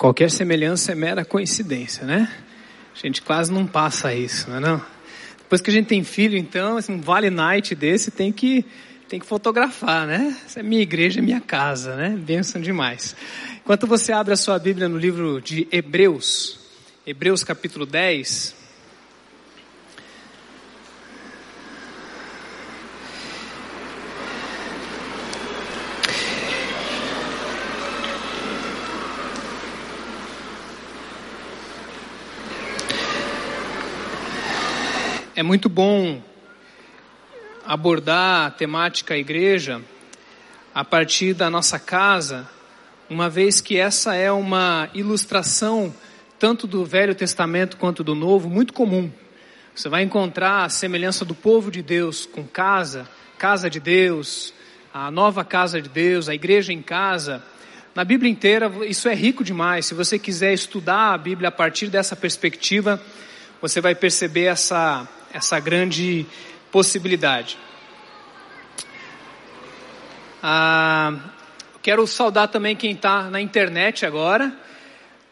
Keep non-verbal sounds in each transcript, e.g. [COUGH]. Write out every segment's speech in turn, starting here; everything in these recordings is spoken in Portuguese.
Qualquer semelhança é mera coincidência, né? A gente quase não passa isso, não é não? Depois que a gente tem filho, então, um vale night desse tem que, tem que fotografar, né? Essa é minha igreja, minha casa, né? Benção demais. Enquanto você abre a sua Bíblia no livro de Hebreus, Hebreus capítulo 10, É muito bom abordar a temática igreja a partir da nossa casa, uma vez que essa é uma ilustração tanto do Velho Testamento quanto do Novo, muito comum. Você vai encontrar a semelhança do povo de Deus com casa, casa de Deus, a nova casa de Deus, a igreja em casa. Na Bíblia inteira, isso é rico demais. Se você quiser estudar a Bíblia a partir dessa perspectiva, você vai perceber essa essa grande possibilidade. Ah, quero saudar também quem está na internet agora.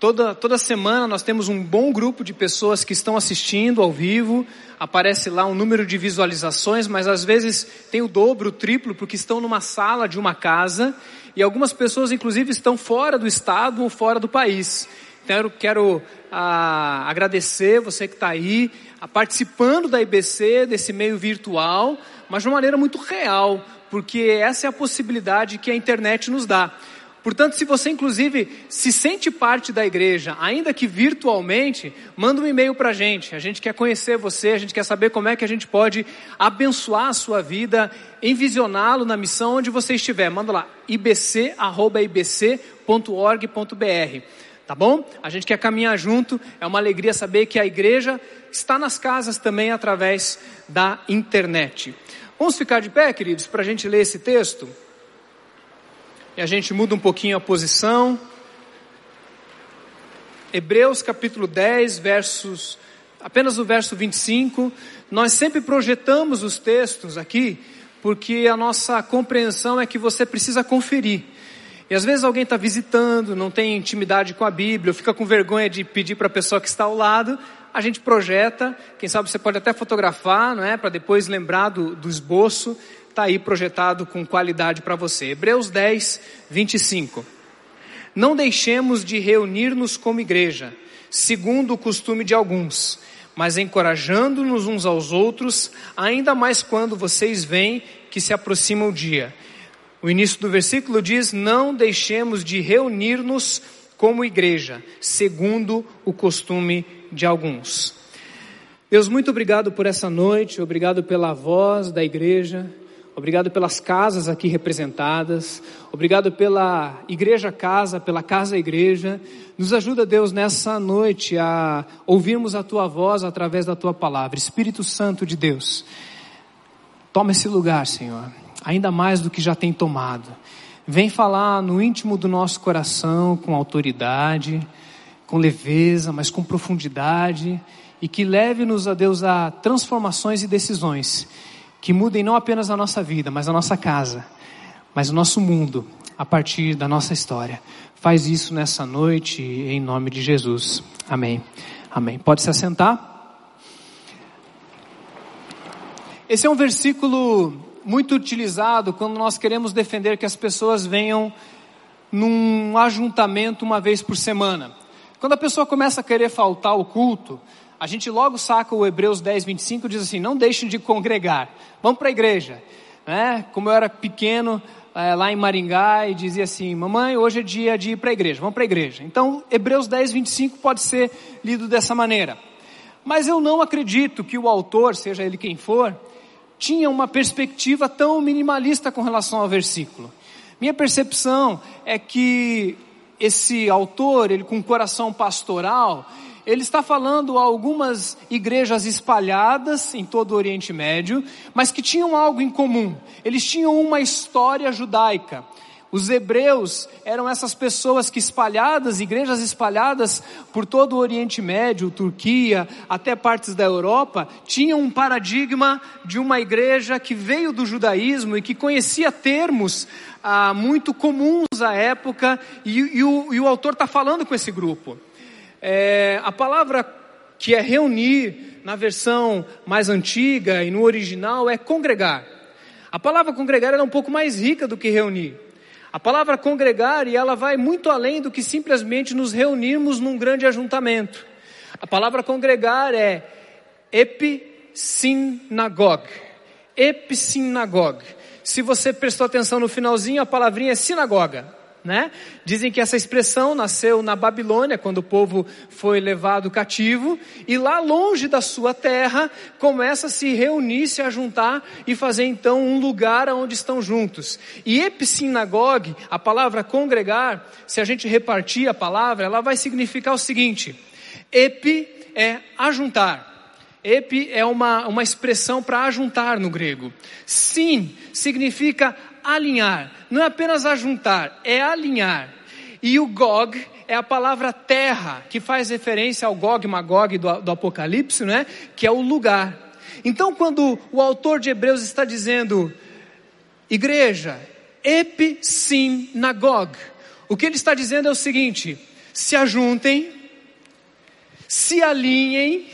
Toda, toda semana nós temos um bom grupo de pessoas que estão assistindo ao vivo. Aparece lá um número de visualizações, mas às vezes tem o dobro, o triplo, porque estão numa sala de uma casa. E algumas pessoas, inclusive, estão fora do estado ou fora do país. Então, quero ah, agradecer você que está aí participando da IBC, desse meio virtual, mas de uma maneira muito real, porque essa é a possibilidade que a internet nos dá. Portanto, se você inclusive se sente parte da igreja, ainda que virtualmente, manda um e-mail para a gente. A gente quer conhecer você, a gente quer saber como é que a gente pode abençoar a sua vida, envisioná-lo na missão onde você estiver. Manda lá, ibc.ibc.org.br. Tá bom? A gente quer caminhar junto, é uma alegria saber que a igreja está nas casas também através da internet. Vamos ficar de pé, queridos, para a gente ler esse texto? E a gente muda um pouquinho a posição. Hebreus capítulo 10, versos, apenas o verso 25. Nós sempre projetamos os textos aqui, porque a nossa compreensão é que você precisa conferir. E às vezes alguém está visitando, não tem intimidade com a Bíblia, ou fica com vergonha de pedir para a pessoa que está ao lado, a gente projeta, quem sabe você pode até fotografar, não é? Para depois lembrar do, do esboço, está aí projetado com qualidade para você. Hebreus 10, 25. Não deixemos de reunir-nos como igreja, segundo o costume de alguns, mas encorajando-nos uns aos outros, ainda mais quando vocês veem que se aproxima o dia. O início do versículo diz: Não deixemos de reunir-nos como igreja, segundo o costume de alguns. Deus, muito obrigado por essa noite, obrigado pela voz da igreja, obrigado pelas casas aqui representadas, obrigado pela igreja casa, pela casa igreja. Nos ajuda, Deus, nessa noite a ouvirmos a tua voz através da tua palavra. Espírito Santo de Deus, toma esse lugar, Senhor ainda mais do que já tem tomado. Vem falar no íntimo do nosso coração com autoridade, com leveza, mas com profundidade, e que leve-nos a Deus a transformações e decisões que mudem não apenas a nossa vida, mas a nossa casa, mas o nosso mundo, a partir da nossa história. Faz isso nessa noite, em nome de Jesus. Amém. Amém. Pode se assentar. Esse é um versículo muito utilizado quando nós queremos defender que as pessoas venham num ajuntamento uma vez por semana. Quando a pessoa começa a querer faltar o culto, a gente logo saca o Hebreus 10, 25 e diz assim: não deixem de congregar, vamos para a igreja. Né? Como eu era pequeno, é, lá em Maringá, e dizia assim: mamãe, hoje é dia de ir para a igreja, vamos para a igreja. Então, Hebreus 10, 25 pode ser lido dessa maneira. Mas eu não acredito que o autor, seja ele quem for, tinha uma perspectiva tão minimalista com relação ao versículo. Minha percepção é que esse autor, ele com coração pastoral, ele está falando a algumas igrejas espalhadas em todo o Oriente Médio, mas que tinham algo em comum. Eles tinham uma história judaica. Os hebreus eram essas pessoas que espalhadas, igrejas espalhadas por todo o Oriente Médio, Turquia, até partes da Europa, tinham um paradigma de uma igreja que veio do judaísmo e que conhecia termos ah, muito comuns à época, e, e, o, e o, autor está falando com esse grupo. É, a palavra que é reunir na versão mais antiga e no original é congregar. A palavra congregar é um pouco mais rica do que reunir. A palavra congregar, e ela vai muito além do que simplesmente nos reunirmos num grande ajuntamento. A palavra congregar é episinagog. Episinagog. Se você prestou atenção no finalzinho, a palavrinha é sinagoga né? Dizem que essa expressão nasceu na Babilônia, quando o povo foi levado cativo, e lá longe da sua terra começa a se reunir, se a juntar e fazer então um lugar onde estão juntos. E epissinagogue, a palavra congregar, se a gente repartir a palavra, ela vai significar o seguinte: epi é ajuntar. Epi é uma, uma expressão para ajuntar no grego. Sim significa alinhar. Não é apenas ajuntar, é alinhar. E o Gog é a palavra terra, que faz referência ao Gog Magog do, do Apocalipse, né? que é o lugar. Então, quando o autor de Hebreus está dizendo, igreja, episinagog, o que ele está dizendo é o seguinte: se ajuntem, se alinhem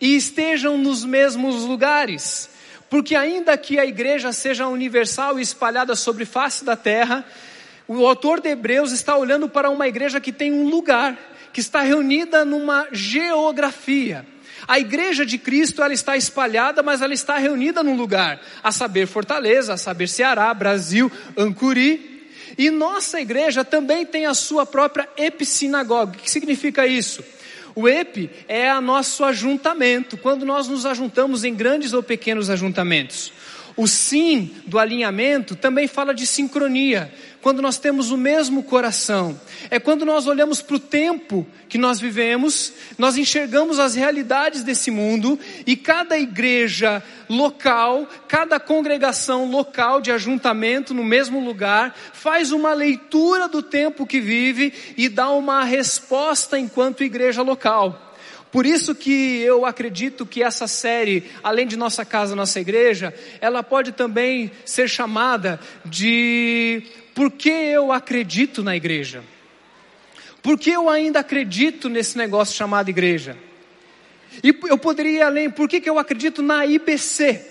e estejam nos mesmos lugares. Porque ainda que a igreja seja universal e espalhada sobre face da terra, o autor de Hebreus está olhando para uma igreja que tem um lugar, que está reunida numa geografia. A igreja de Cristo ela está espalhada, mas ela está reunida num lugar, a saber Fortaleza, a saber Ceará, Brasil, Ancuri. E nossa igreja também tem a sua própria epissinagoga. O que significa isso? O EP é o nosso ajuntamento, quando nós nos ajuntamos em grandes ou pequenos ajuntamentos. O sim do alinhamento também fala de sincronia, quando nós temos o mesmo coração. É quando nós olhamos para o tempo que nós vivemos, nós enxergamos as realidades desse mundo e cada igreja local, cada congregação local de ajuntamento no mesmo lugar, faz uma leitura do tempo que vive e dá uma resposta enquanto igreja local. Por isso que eu acredito que essa série, além de nossa casa, nossa igreja, ela pode também ser chamada de por que eu acredito na igreja? Por que eu ainda acredito nesse negócio chamado igreja? E eu poderia ir além, por que, que eu acredito na IBC?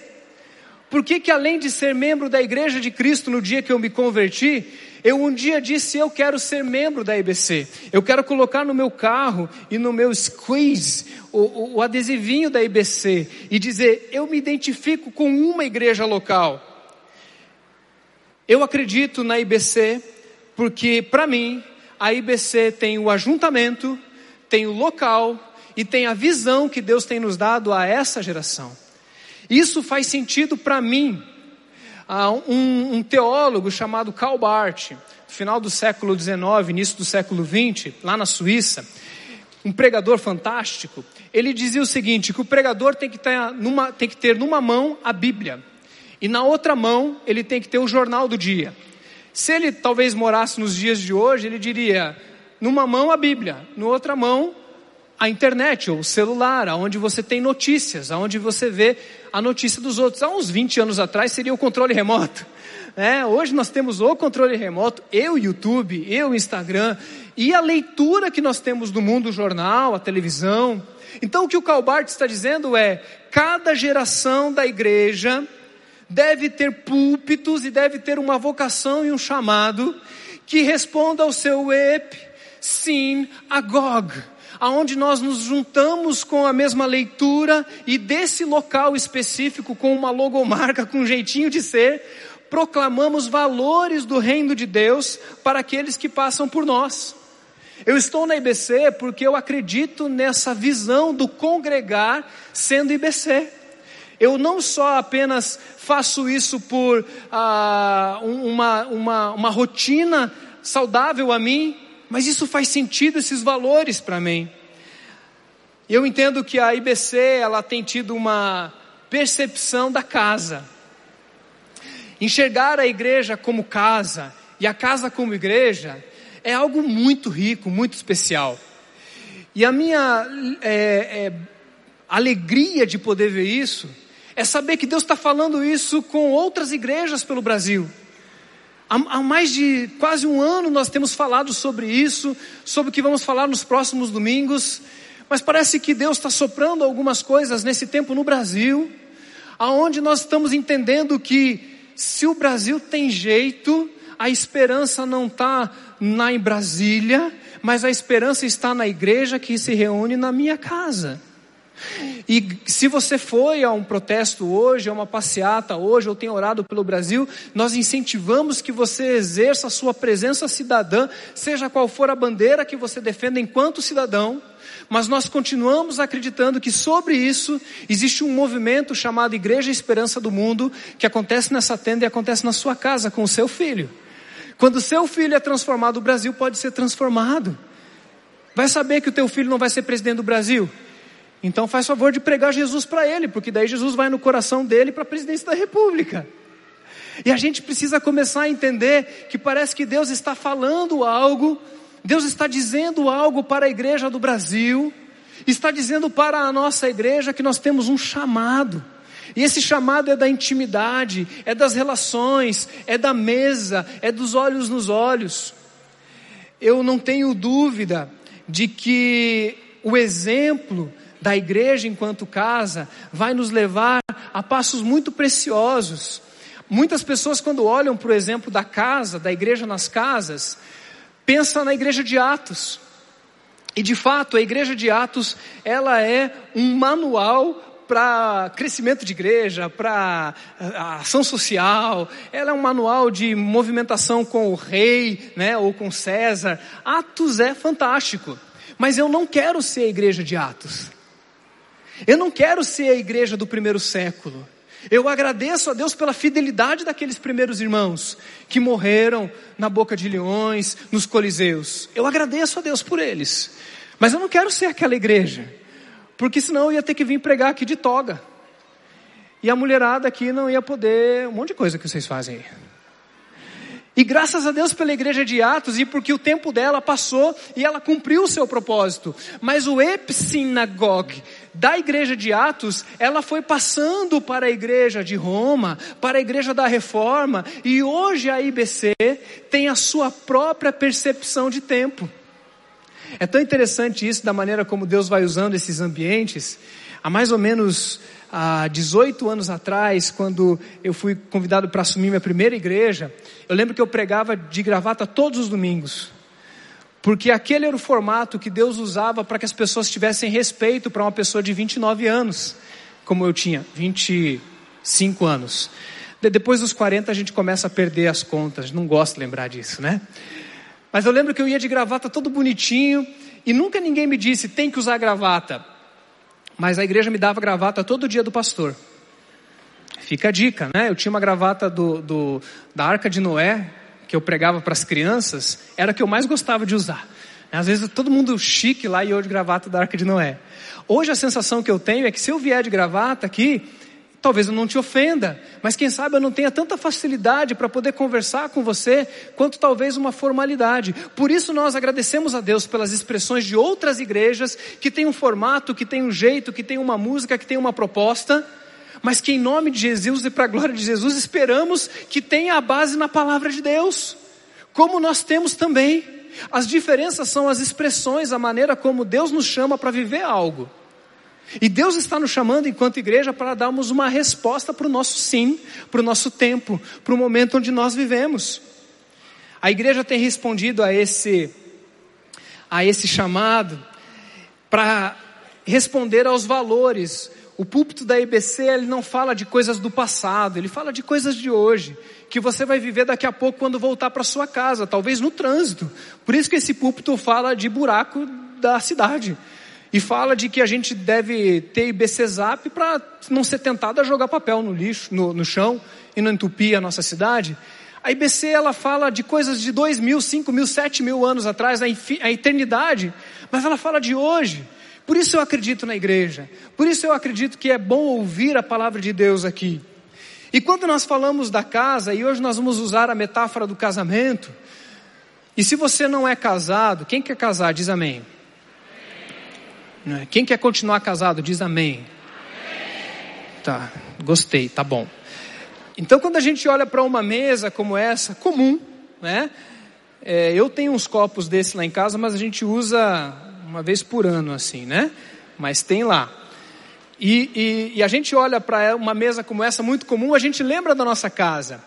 Por que, que além de ser membro da Igreja de Cristo no dia que eu me converti, eu um dia disse: Eu quero ser membro da IBC. Eu quero colocar no meu carro e no meu squeeze o, o, o adesivinho da IBC e dizer: Eu me identifico com uma igreja local. Eu acredito na IBC porque, para mim, a IBC tem o ajuntamento, tem o local e tem a visão que Deus tem nos dado a essa geração. Isso faz sentido para mim um, um, teólogo chamado Karl Barth, final do século XIX, início do século XX, lá na Suíça, um pregador fantástico, ele dizia o seguinte, que o pregador tem que, ter numa, tem que ter numa mão a Bíblia, e na outra mão ele tem que ter o jornal do dia. Se ele talvez morasse nos dias de hoje, ele diria, numa mão a Bíblia, na outra mão a internet ou o celular, aonde você tem notícias, aonde você vê a notícia dos outros. Há uns 20 anos atrás seria o controle remoto. [LAUGHS] Né? Hoje nós temos o controle remoto, eu YouTube, eu Instagram e a leitura que nós temos do mundo, o jornal, a televisão. Então o que o Calbart está dizendo é: cada geração da igreja deve ter púlpitos e deve ter uma vocação e um chamado que responda ao seu ep, sim, agog aonde nós nos juntamos com a mesma leitura e desse local específico com uma logomarca, com um jeitinho de ser, proclamamos valores do reino de Deus para aqueles que passam por nós. Eu estou na IBC porque eu acredito nessa visão do congregar sendo IBC. Eu não só apenas faço isso por ah, uma, uma, uma rotina saudável a mim, mas isso faz sentido, esses valores para mim. Eu entendo que a IBC ela tem tido uma percepção da casa. Enxergar a igreja como casa, e a casa como igreja é algo muito rico, muito especial. E a minha é, é, alegria de poder ver isso é saber que Deus está falando isso com outras igrejas pelo Brasil. Há, mais de quase um ano nós temos falado sobre isso, sobre o que vamos falar nos próximos domingos, mas parece que Deus está soprando algumas coisas nesse tempo no Brasil, aonde nós estamos entendendo que se o Brasil tem jeito, a esperança não está na em Brasília, mas a esperança está na igreja que se reúne na minha casa. E se você foi a um protesto hoje, a uma passeata hoje, ou tem orado pelo Brasil, nós incentivamos que você exerça a sua presença cidadã, seja qual for a bandeira que você defenda enquanto cidadão, mas nós continuamos acreditando que sobre isso existe um movimento chamado Igreja Esperança do Mundo, que acontece nessa tenda e acontece na sua casa com o seu filho. Quando o seu filho é transformado, o Brasil pode ser transformado. Vai saber que o teu filho não vai ser presidente do Brasil? Então faz favor de pregar Jesus para ele, porque daí Jesus vai no coração dele para a presidência da República. E a gente precisa começar a entender que parece que Deus está falando algo, Deus está dizendo algo para a igreja do Brasil, está dizendo para a nossa igreja que nós temos um chamado. E esse chamado é da intimidade, é das relações, é da mesa, é dos olhos nos olhos. Eu não tenho dúvida de que o exemplo da igreja enquanto casa vai nos levar a passos muito preciosos. Muitas pessoas, quando olham para o exemplo da casa, da igreja nas casas, pensam na igreja de Atos. E de fato, a igreja de Atos, ela é um manual para crescimento de igreja, para ação social, ela é um manual de movimentação com o rei, né, ou com César. Atos é fantástico, mas eu não quero ser a igreja de Atos. Eu não quero ser a igreja do primeiro século. Eu agradeço a Deus pela fidelidade daqueles primeiros irmãos que morreram na boca de leões, nos coliseus. Eu agradeço a Deus por eles. Mas eu não quero ser aquela igreja, porque senão eu ia ter que vir pregar aqui de toga. E a mulherada aqui não ia poder, um monte de coisa que vocês fazem aí. E graças a Deus pela igreja de Atos e porque o tempo dela passou e ela cumpriu o seu propósito. Mas o epsinagogue da igreja de Atos, ela foi passando para a igreja de Roma, para a igreja da Reforma, e hoje a IBC tem a sua própria percepção de tempo. É tão interessante isso da maneira como Deus vai usando esses ambientes. Há mais ou menos há 18 anos atrás, quando eu fui convidado para assumir minha primeira igreja, eu lembro que eu pregava de gravata todos os domingos. Porque aquele era o formato que Deus usava para que as pessoas tivessem respeito para uma pessoa de 29 anos, como eu tinha, 25 anos. Depois dos 40 a gente começa a perder as contas, não gosto de lembrar disso, né? Mas eu lembro que eu ia de gravata todo bonitinho e nunca ninguém me disse tem que usar gravata. Mas a igreja me dava gravata todo dia do pastor. Fica a dica, né? Eu tinha uma gravata do, do da Arca de Noé, que eu pregava para as crianças, era a que eu mais gostava de usar. Às vezes todo mundo chique lá e eu de gravata da Arca de Noé. Hoje a sensação que eu tenho é que se eu vier de gravata aqui, talvez eu não te ofenda, mas quem sabe eu não tenha tanta facilidade para poder conversar com você, quanto talvez uma formalidade. Por isso nós agradecemos a Deus pelas expressões de outras igrejas que têm um formato, que têm um jeito, que têm uma música, que têm uma proposta mas que em nome de Jesus e para a glória de Jesus esperamos que tenha a base na palavra de Deus, como nós temos também. As diferenças são as expressões, a maneira como Deus nos chama para viver algo. E Deus está nos chamando enquanto igreja para darmos uma resposta para o nosso sim, para o nosso tempo, para o momento onde nós vivemos. A igreja tem respondido a esse, a esse chamado para responder aos valores o púlpito da IBC, ele não fala de coisas do passado, ele fala de coisas de hoje, que você vai viver daqui a pouco quando voltar para sua casa, talvez no trânsito. Por isso que esse púlpito fala de buraco da cidade. E fala de que a gente deve ter IBC Zap para não ser tentado a jogar papel no lixo, no, no chão e não entupir a nossa cidade. A IBC ela fala de coisas de dois mil, cinco mil, sete mil anos atrás, a, eternidade, mas ela fala de hoje. Por isso eu acredito na igreja. Por isso eu acredito que é bom ouvir a palavra de Deus aqui. E quando nós falamos da casa, e hoje nós vamos usar a metáfora do casamento, e se você não é casado, quem quer casar, diz amém. amém. Quem quer continuar casado, diz amém. amém. Tá, gostei, tá bom. Então, quando a gente olha para uma mesa como essa, comum, né? É, eu tenho uns copos desse lá em casa, mas a gente usa uma vez por ano, assim, né? Mas tem lá. E, e, e a gente olha para uma mesa como essa, muito comum, a gente lembra da nossa casa.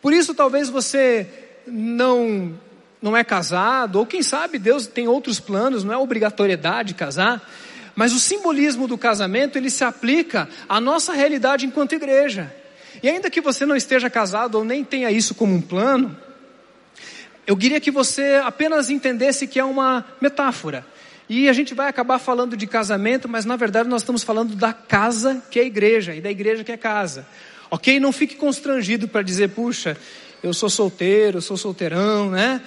Por isso, talvez você não, não é casado, ou quem sabe Deus tem outros planos, não é obrigatoriedade casar. Mas o simbolismo do casamento, ele se aplica à nossa realidade enquanto igreja. E ainda que você não esteja casado ou nem tenha isso como um plano, eu queria que você apenas entendesse que é uma metáfora. E a gente vai acabar falando de casamento, mas na verdade nós estamos falando da casa que é a igreja e da igreja que é casa. Ok? Não fique constrangido para dizer, puxa, eu sou solteiro, sou solteirão, né?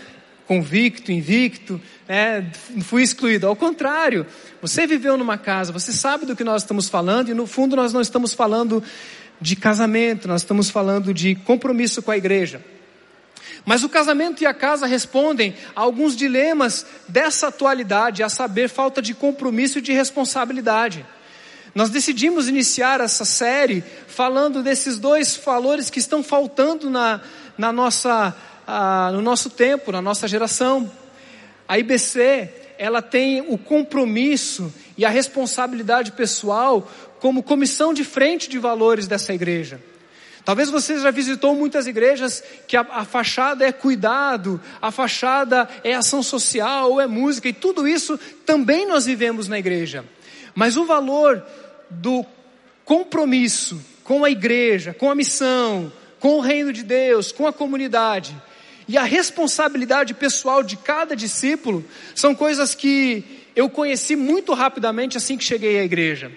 Convicto, invicto, né? Fui excluído. Ao contrário, você viveu numa casa, você sabe do que nós estamos falando e no fundo nós não estamos falando de casamento, nós estamos falando de compromisso com a igreja. Mas o casamento e a casa respondem a alguns dilemas dessa atualidade, a saber, falta de compromisso e de responsabilidade. Nós decidimos iniciar essa série falando desses dois valores que estão faltando na, na nossa, no nosso tempo, na nossa geração. A IBC, ela tem o compromisso e a responsabilidade pessoal como comissão de frente de valores dessa igreja. Talvez você já visitou muitas igrejas que a, a, fachada é cuidado, a fachada é ação social, ou é música, e tudo isso também nós vivemos na igreja. Mas o valor do compromisso com a igreja, com a missão, com o reino de Deus, com a comunidade, e a responsabilidade pessoal de cada discípulo, são coisas que eu conheci muito rapidamente assim que cheguei à igreja.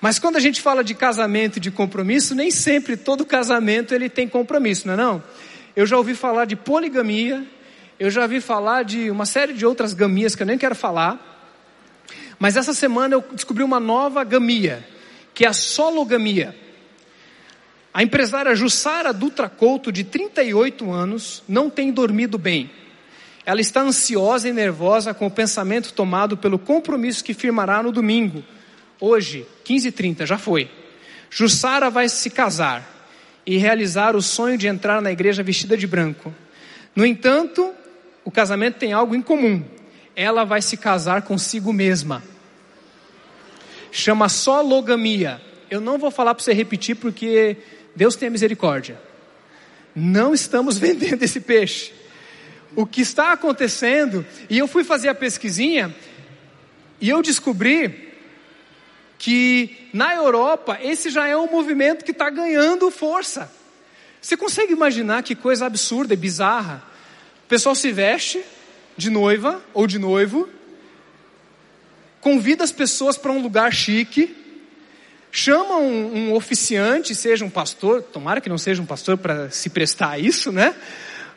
Mas quando a gente fala de casamento e de compromisso, nem sempre todo casamento ele tem compromisso, não é não? Eu já ouvi falar de poligamia, eu já ouvi falar de uma série de outras gamias que eu nem quero falar. Mas essa semana eu descobri uma nova gamia, que é a sologamia. A empresária Jussara Dutra Couto, de 38 anos, não tem dormido bem. Ela está ansiosa e nervosa com o pensamento tomado pelo compromisso que firmará no domingo hoje, 15h30, já foi. Jussara vai se casar e realizar o sonho de entrar na igreja vestida de branco. No entanto, o casamento tem algo em comum. Ela vai se casar consigo mesma. Chama sologamia. Eu não vou falar para você repetir porque Deus tem misericórdia. Não estamos [LAUGHS] vendendo esse peixe. O que está acontecendo, e eu fui fazer a pesquisinha, e eu descobri que na Europa esse já é um movimento que está ganhando força. Você consegue imaginar que coisa absurda e bizarra? O pessoal se veste de noiva ou de noivo, convida as pessoas para um lugar chique, chama um, um, oficiante, seja um pastor, tomara que não seja um pastor para se prestar a isso, né?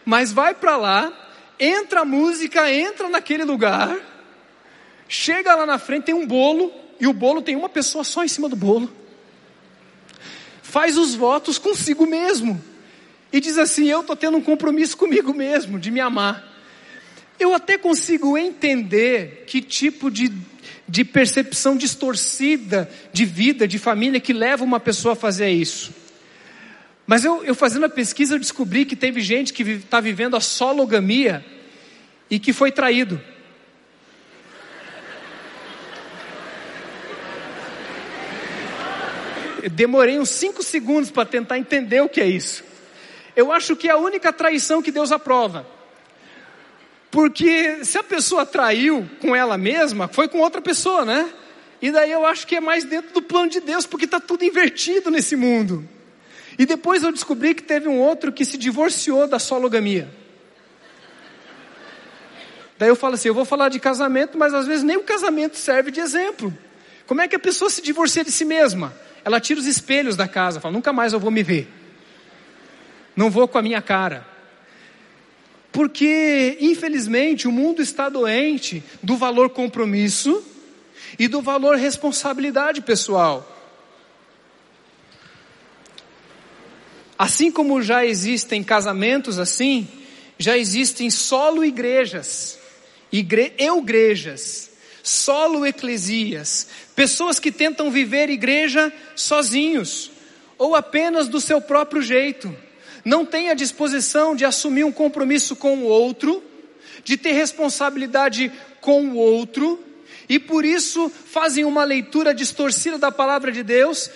Mas vai para lá, entra a música, entra naquele lugar, chega lá na frente, tem um bolo, e o bolo tem uma pessoa só em cima do bolo. Faz os votos consigo mesmo. E diz assim: Eu estou tendo um compromisso comigo mesmo, de me amar. Eu até consigo entender que tipo de, de percepção distorcida de vida, de família, que leva uma pessoa a fazer isso. Mas eu, eu fazendo a pesquisa, eu descobri que teve gente que está vivendo a sologamia e que foi traído. Demorei uns cinco segundos para tentar entender o que é isso. Eu acho que é a única traição que Deus aprova. Porque se a pessoa traiu com ela mesma, foi com outra pessoa, né? E daí eu acho que é mais dentro do plano de Deus, porque está tudo invertido nesse mundo. E depois eu descobri que teve um outro que se divorciou da sologamia. Daí eu falo assim: eu vou falar de casamento, mas às vezes nem o casamento serve de exemplo. Como é que a pessoa se divorcia de si mesma? Ela tira os espelhos da casa, fala: nunca mais eu vou me ver. Não vou com a minha cara. Porque, infelizmente, o mundo está doente do valor compromisso e do valor responsabilidade pessoal. Assim como já existem casamentos assim, já existem solo igrejas, igre, igrejas, solo eclesias, pessoas que tentam viver igreja sozinhos ou apenas do seu próprio jeito, não têm a disposição de assumir um compromisso com o outro, de ter responsabilidade com o outro, e por isso fazem uma leitura distorcida da palavra de Deus,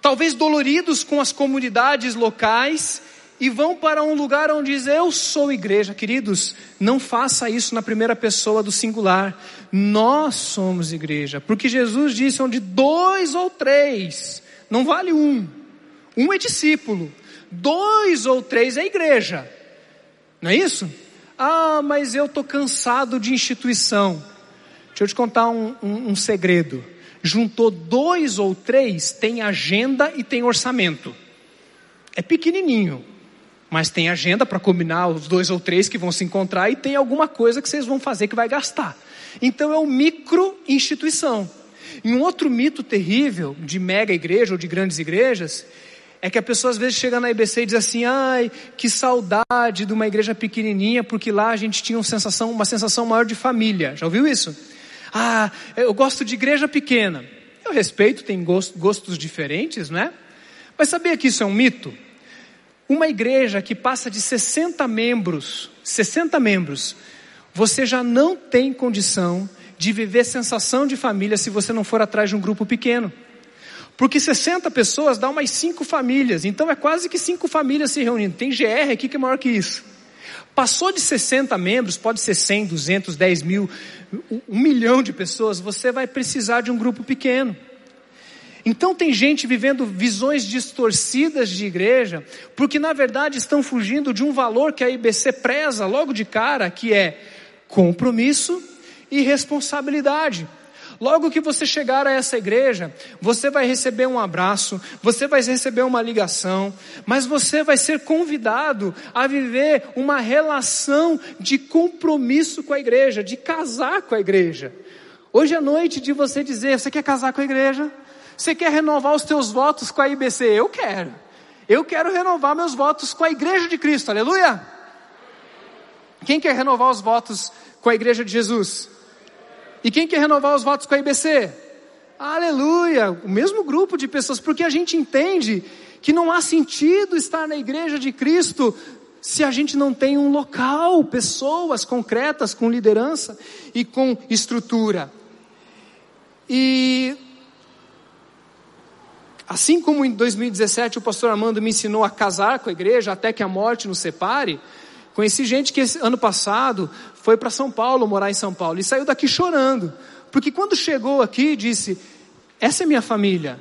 talvez doloridos com as comunidades locais, e vão para um lugar onde diz: Eu sou igreja. Queridos, não faça isso na primeira pessoa do singular. Nós somos igreja, porque Jesus disse: onde dois ou três, não vale um, um é discípulo, dois ou três é igreja, não é isso? Ah, mas eu estou cansado de instituição. Deixa eu te contar um, um, um segredo. Juntou dois ou três, tem agenda e tem orçamento. É pequenininho, mas tem agenda para combinar os dois ou três que vão se encontrar e tem alguma coisa que vocês vão fazer que vai gastar. Então é uma micro instituição. E um outro mito terrível de mega igreja ou de grandes igrejas é que a pessoa às vezes chega na IBC e diz assim: "Ai, que saudade de uma igreja pequenininha, porque lá a gente tinha uma sensação, uma sensação maior de família". Já ouviu isso? Ah, eu gosto de igreja pequena. Eu respeito, tem gostos diferentes, não é? Mas sabia que isso é um mito? Uma igreja que passa de 60 membros, 60 membros, você já não tem condição de viver sensação de família se você não for atrás de um grupo pequeno. Porque 60 pessoas dá umas 5 famílias, então é quase que 5 famílias se reunindo. Tem GR aqui que é maior que isso. Passou de 60 membros, pode ser 100, 200, 10 mil, um milhão de pessoas, você vai precisar de um grupo pequeno. Então tem gente vivendo visões distorcidas de igreja, porque na verdade estão fugindo de um valor que a IBC preza logo de cara, que é compromisso e responsabilidade. Logo que você chegar a essa igreja, você vai receber um abraço, você vai receber uma ligação, mas você vai ser convidado a viver uma relação de compromisso com a igreja, de casar com a igreja. Hoje é noite de você dizer: você quer casar com a igreja? Você quer renovar os teus votos com a IBC? Eu quero. Eu quero renovar meus votos com a Igreja de Cristo. Aleluia! Quem quer renovar os votos com a Igreja de Jesus? E quem quer renovar os votos com a IBC? Aleluia! O mesmo grupo de pessoas, porque a gente entende que não há sentido estar na Igreja de Cristo se a gente não tem um local, pessoas concretas com liderança e com estrutura. E Assim como em 2017 o pastor Armando me ensinou a casar com a igreja até que a morte nos separe, conheci gente que ano passado foi para São Paulo, morar em São Paulo, e saiu daqui chorando, porque quando chegou aqui disse: Essa é minha família,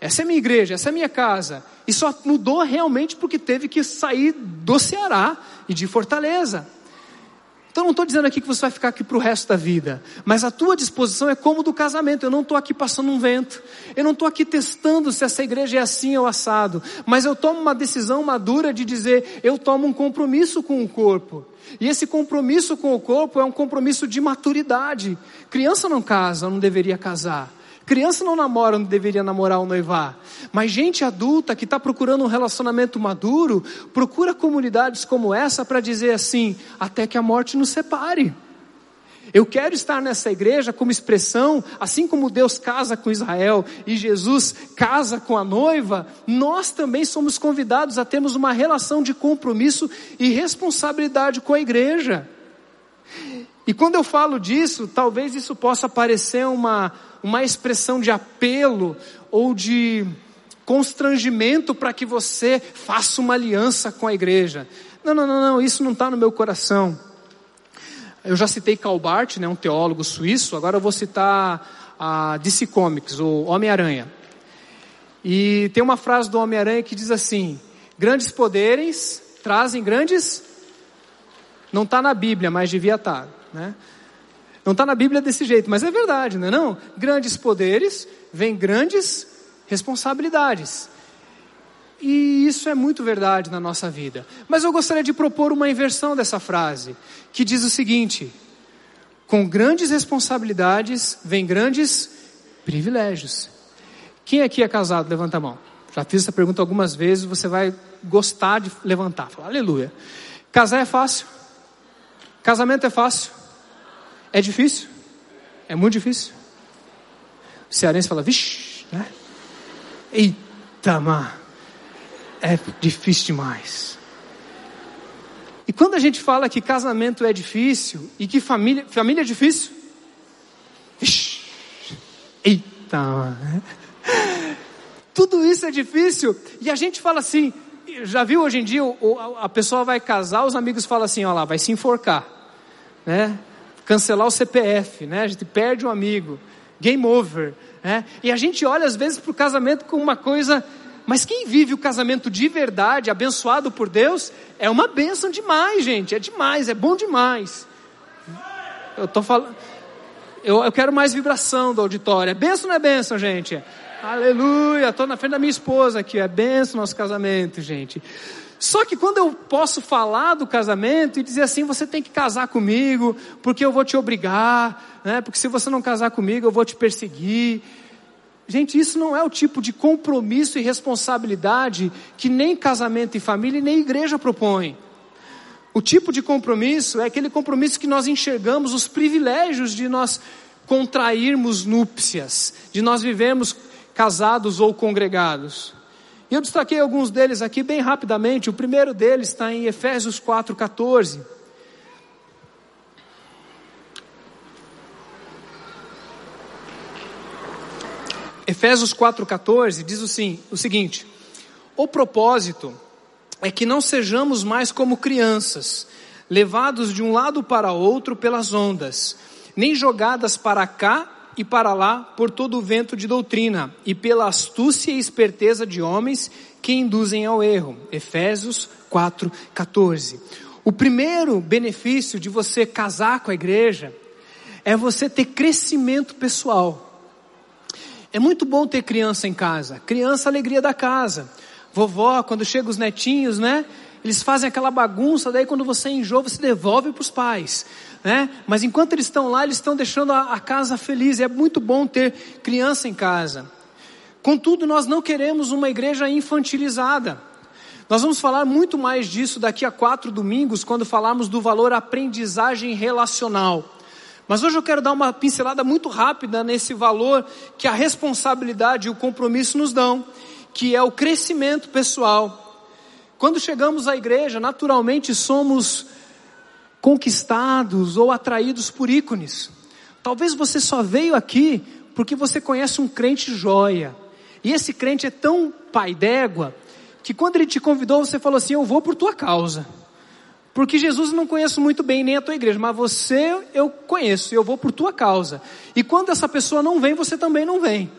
essa é minha igreja, essa é minha casa, e só mudou realmente porque teve que sair do Ceará e de Fortaleza. Então não estou dizendo aqui que você vai ficar aqui para o resto da vida, mas a tua disposição é como do casamento. Eu não estou aqui passando um vento, eu não estou aqui testando se essa igreja é assim ou assado, mas eu tomo uma decisão madura de dizer, eu tomo um compromisso com o corpo. E esse compromisso com o corpo é um compromisso de maturidade. Criança não casa, não deveria casar. Criança não namora, não deveria namorar ou noivar. Mas gente adulta que está procurando um relacionamento maduro, procura comunidades como essa para dizer assim: até que a morte nos separe. Eu quero estar nessa igreja como expressão, assim como Deus casa com Israel e Jesus casa com a noiva, nós também somos convidados a termos uma relação de compromisso e responsabilidade com a igreja. E quando eu falo disso, talvez isso possa parecer uma, uma expressão de apelo ou de constrangimento para que você faça uma aliança com a igreja. Não, não, não, não, isso não está no meu coração. Eu já citei Calbart, né, um teólogo suíço, agora eu vou citar a DC Comics, o Homem-Aranha. E tem uma frase do Homem-Aranha que diz assim: grandes poderes trazem grandes. Não está na Bíblia, mas devia estar. Tá, né? Não está na Bíblia desse jeito, mas é verdade, não é não? Grandes poderes vêm grandes responsabilidades. E isso é muito verdade na nossa vida. Mas eu gostaria de propor uma inversão dessa frase, que diz o seguinte: com grandes responsabilidades vem grandes privilégios. Quem aqui é casado? Levanta a mão. Já fiz essa pergunta algumas vezes, você vai gostar de levantar. Fala, aleluia. Casar é fácil? Casamento é fácil? É difícil? É muito difícil? O cearense fala, vixe, né? Eita, mano, é difícil demais. E quando a gente fala que casamento é difícil e que família, família é difícil, vixe, eita, mano. Tudo isso é difícil e a gente fala assim, já viu hoje em dia a pessoa vai casar, os amigos falam assim, ó lá, vai se enforcar, né? Cancelar o CPF, né? A gente perde um amigo, game over, né? E a gente olha às vezes para o casamento como uma coisa, mas quem vive o casamento de verdade, abençoado por Deus, é uma bênção demais, gente, é demais, é bom demais. Eu tô falando, eu, eu quero mais vibração do auditório. É benção ou não é benção, gente? Aleluia, estou na frente da minha esposa aqui, é benção nosso casamento, gente. Só que quando eu posso falar do casamento e dizer assim, você tem que casar comigo, porque eu vou te obrigar, né? porque se você não casar comigo, eu vou te perseguir. Gente, isso não é o tipo de compromisso e responsabilidade que nem casamento e família nem igreja propõe. O tipo de compromisso é aquele compromisso que nós enxergamos os privilégios de nós contrairmos núpcias, de nós vivermos casados ou congregados. E eu destaquei alguns deles aqui bem rapidamente. O primeiro deles está em Efésios 4,14. Efésios 4,14 diz assim, o seguinte: O propósito é que não sejamos mais como crianças, levados de um lado para outro pelas ondas, nem jogadas para cá e para lá por todo o vento de doutrina e pela astúcia e esperteza de homens que induzem ao erro. Efésios 4:14. O primeiro benefício de você casar com a igreja é você ter crescimento pessoal. É muito bom ter criança em casa. Criança, alegria da casa. Vovó, quando chega os netinhos, né? Eles fazem aquela bagunça, daí quando você enjoa, você devolve para os pais né? Mas enquanto eles estão lá, eles estão deixando a, a casa feliz. É muito bom ter criança em casa. Contudo, nós não queremos uma igreja infantilizada. Nós vamos falar muito mais disso daqui a quatro domingos, quando falarmos do valor aprendizagem relacional. Mas hoje eu quero dar uma pincelada muito rápida nesse valor que a responsabilidade e o compromisso nos dão, que é o crescimento pessoal. Quando chegamos à igreja, naturalmente somos conquistados ou atraídos por ícones. Talvez você só veio aqui porque você conhece um crente joia. E esse crente é tão pai d'égua que quando ele te convidou, você falou assim: Eu vou por tua causa. Porque Jesus não conheço muito bem nem a tua igreja, mas você eu conheço, eu vou por tua causa. E quando essa pessoa não vem, você também não vem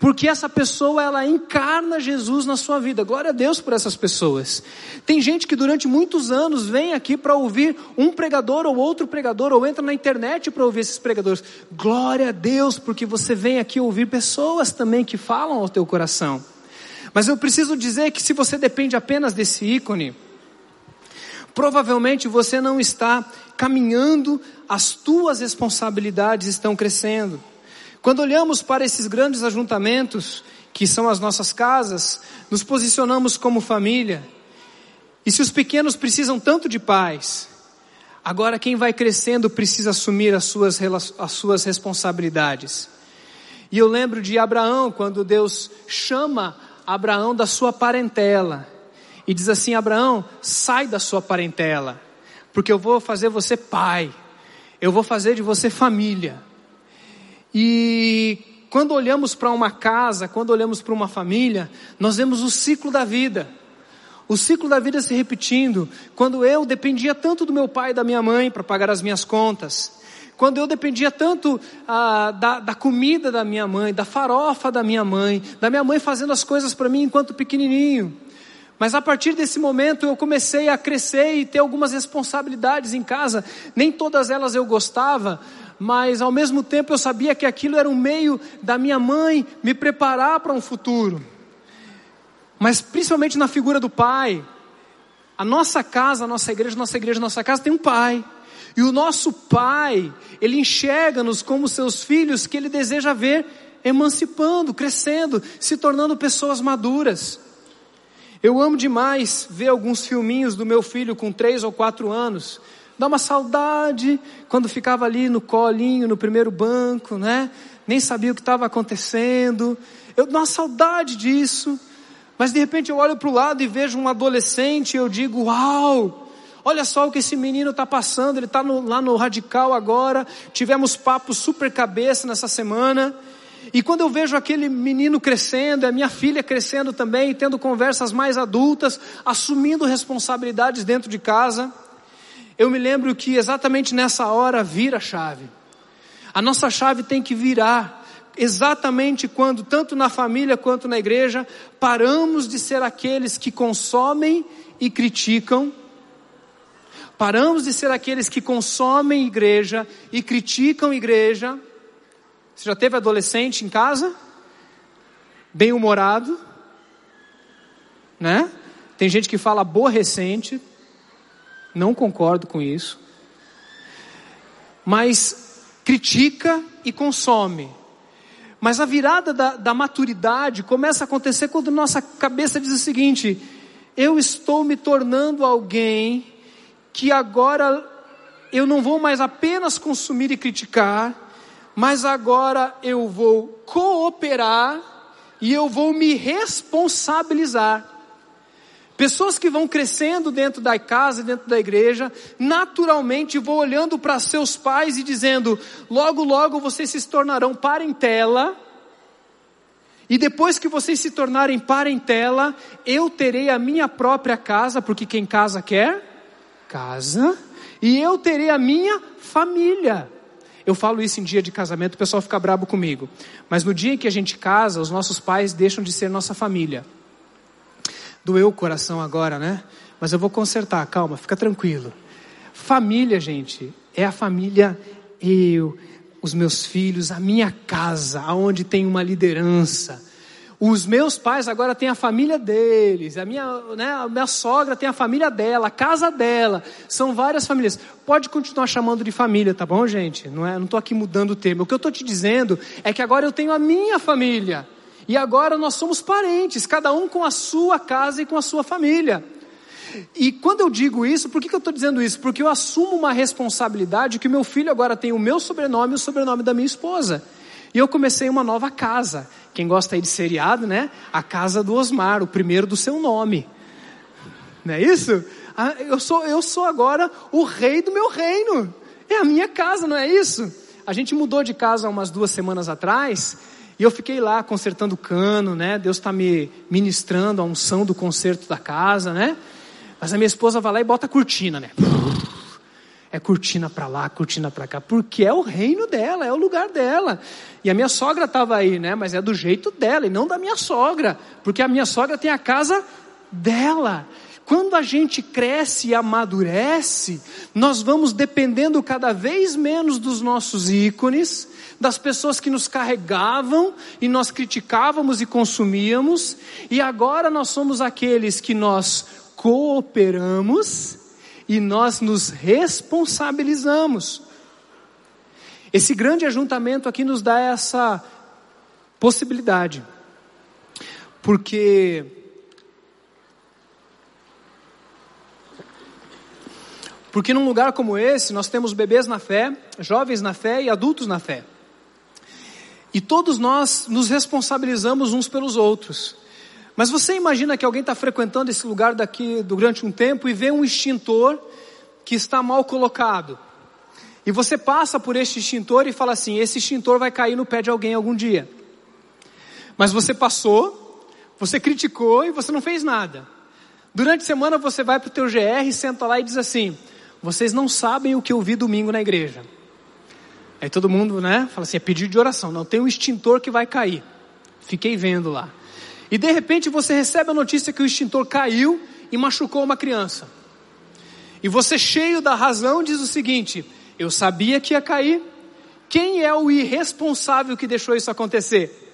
porque essa pessoa ela encarna Jesus na sua vida. Glória a Deus por essas pessoas. Tem gente que durante muitos anos vem aqui para ouvir um pregador ou outro pregador, ou entra na internet para ouvir esses pregadores. Glória a Deus, porque você vem aqui ouvir pessoas também que falam ao teu coração. Mas eu preciso dizer que se você depende apenas desse ícone, provavelmente você não está caminhando, as tuas responsabilidades estão crescendo. Quando olhamos para esses grandes ajuntamentos, que são as nossas casas, nos posicionamos como família. E se os pequenos precisam tanto de paz, agora quem vai crescendo precisa assumir as suas, as suas responsabilidades. E eu lembro de Abraão, quando Deus chama Abraão da sua parentela, e diz assim: Abraão, sai da sua parentela, porque eu vou fazer você pai, eu vou fazer de você família. E quando olhamos para uma casa, quando olhamos para uma família, nós vemos o ciclo da vida. O ciclo da vida se repetindo. Quando eu dependia tanto do meu pai e da minha mãe para pagar as minhas contas. Quando eu dependia tanto ah, da, da comida da minha mãe, da farofa da minha mãe, da minha mãe fazendo as coisas para mim enquanto pequenininho. Mas a partir desse momento eu comecei a crescer e ter algumas responsabilidades em casa. Nem todas elas eu gostava, mas ao mesmo tempo eu sabia que aquilo era um meio da minha mãe me preparar para um futuro. Mas principalmente na figura do pai. A nossa casa, a nossa igreja, a nossa igreja, a nossa casa tem um pai. E o nosso pai, ele enxerga-nos como seus filhos que ele deseja ver emancipando, crescendo, se tornando pessoas maduras. Eu amo demais ver alguns filminhos do meu filho com três ou quatro anos. Dá uma saudade quando ficava ali no colinho, no primeiro banco, né? Nem sabia o que estava acontecendo. Eu dou uma saudade disso. Mas de repente eu olho para o lado e vejo um adolescente e eu digo: Uau! Olha só o que esse menino está passando, ele está lá no radical agora. Tivemos papo super cabeça nessa semana. E quando eu vejo aquele menino crescendo, a minha filha crescendo também, tendo conversas mais adultas, assumindo responsabilidades dentro de casa, eu me lembro que exatamente nessa hora vira a chave. A nossa chave tem que virar exatamente quando, tanto na família quanto na igreja, paramos de ser aqueles que consomem e criticam, paramos de ser aqueles que consomem igreja e criticam igreja, você já teve adolescente em casa? Bem humorado? Né? Tem gente que fala aborrecente. Não concordo com isso. Mas critica e consome. Mas a virada da, da, maturidade começa a acontecer quando nossa cabeça diz o seguinte: eu estou me tornando alguém que agora eu não vou mais apenas consumir e criticar, mas agora eu vou cooperar e eu vou me responsabilizar. Pessoas que vão crescendo dentro da casa, dentro da igreja, naturalmente vão olhando para seus pais e dizendo: logo, logo vocês se tornarão parentela. E depois que vocês se tornarem parentela, eu terei a minha própria casa, porque quem casa quer casa, e eu terei a minha família. Eu falo isso em dia de casamento, o pessoal fica brabo comigo. Mas no dia em que a gente casa, os nossos pais deixam de ser nossa família. Doeu o coração agora, né? Mas eu vou consertar, calma, fica tranquilo. Família, gente, é a família eu, os meus filhos, a minha casa, aonde tem uma liderança os meus pais agora têm a família deles, a minha, né, a minha sogra tem a família dela, a casa dela, são várias famílias. Pode continuar chamando de família, tá bom, gente? Não é, não estou aqui mudando o termo. O que eu estou te dizendo é que agora eu tenho a minha família e agora nós somos parentes, cada um com a sua casa e com a sua família. E quando eu digo isso, por que, que eu estou dizendo isso? Porque eu assumo uma responsabilidade que o meu filho agora tem o meu sobrenome e o sobrenome da minha esposa. E eu comecei uma nova casa. Quem gosta aí de seriado, né? A casa do Osmar, o primeiro do seu nome. Não é isso? Ah, eu sou, eu sou agora o rei do meu reino. É a minha casa, não é isso? A gente mudou de casa umas duas semanas atrás e eu fiquei lá consertando o cano, né? Deus está me ministrando a unção do conserto da casa, né? Mas a minha esposa vai lá e bota a cortina, né? É cortina para lá, cortina para cá, porque é o reino dela, é o lugar dela. E a minha sogra estava aí, né? Mas é do jeito dela e não da minha sogra, porque a minha sogra tem a casa dela. Quando a gente cresce e amadurece, nós vamos dependendo cada vez menos dos nossos ícones, das pessoas que nos carregavam e nós criticávamos e consumíamos, e agora nós somos aqueles que nós cooperamos e nós nos responsabilizamos. Esse grande ajuntamento aqui nos dá essa possibilidade, porque Porque num lugar como esse, nós temos bebês na fé, jovens na fé e adultos na fé. E todos nós nos responsabilizamos uns pelos outros. Mas você imagina que alguém está frequentando esse lugar daqui durante um tempo e vê um extintor que está mal colocado. E você passa por este extintor e fala assim: esse extintor vai cair no pé de alguém algum dia. Mas você passou, você criticou e você não fez nada. Durante a semana você vai para o teu GR, senta lá e diz assim: vocês não sabem o que eu vi domingo na igreja. Aí todo mundo, né, fala assim: é pedido de oração. Não, tem um extintor que vai cair. Fiquei vendo lá. E de repente você recebe a notícia que o extintor caiu e machucou uma criança. E você, cheio da razão, diz o seguinte: Eu sabia que ia cair. Quem é o irresponsável que deixou isso acontecer?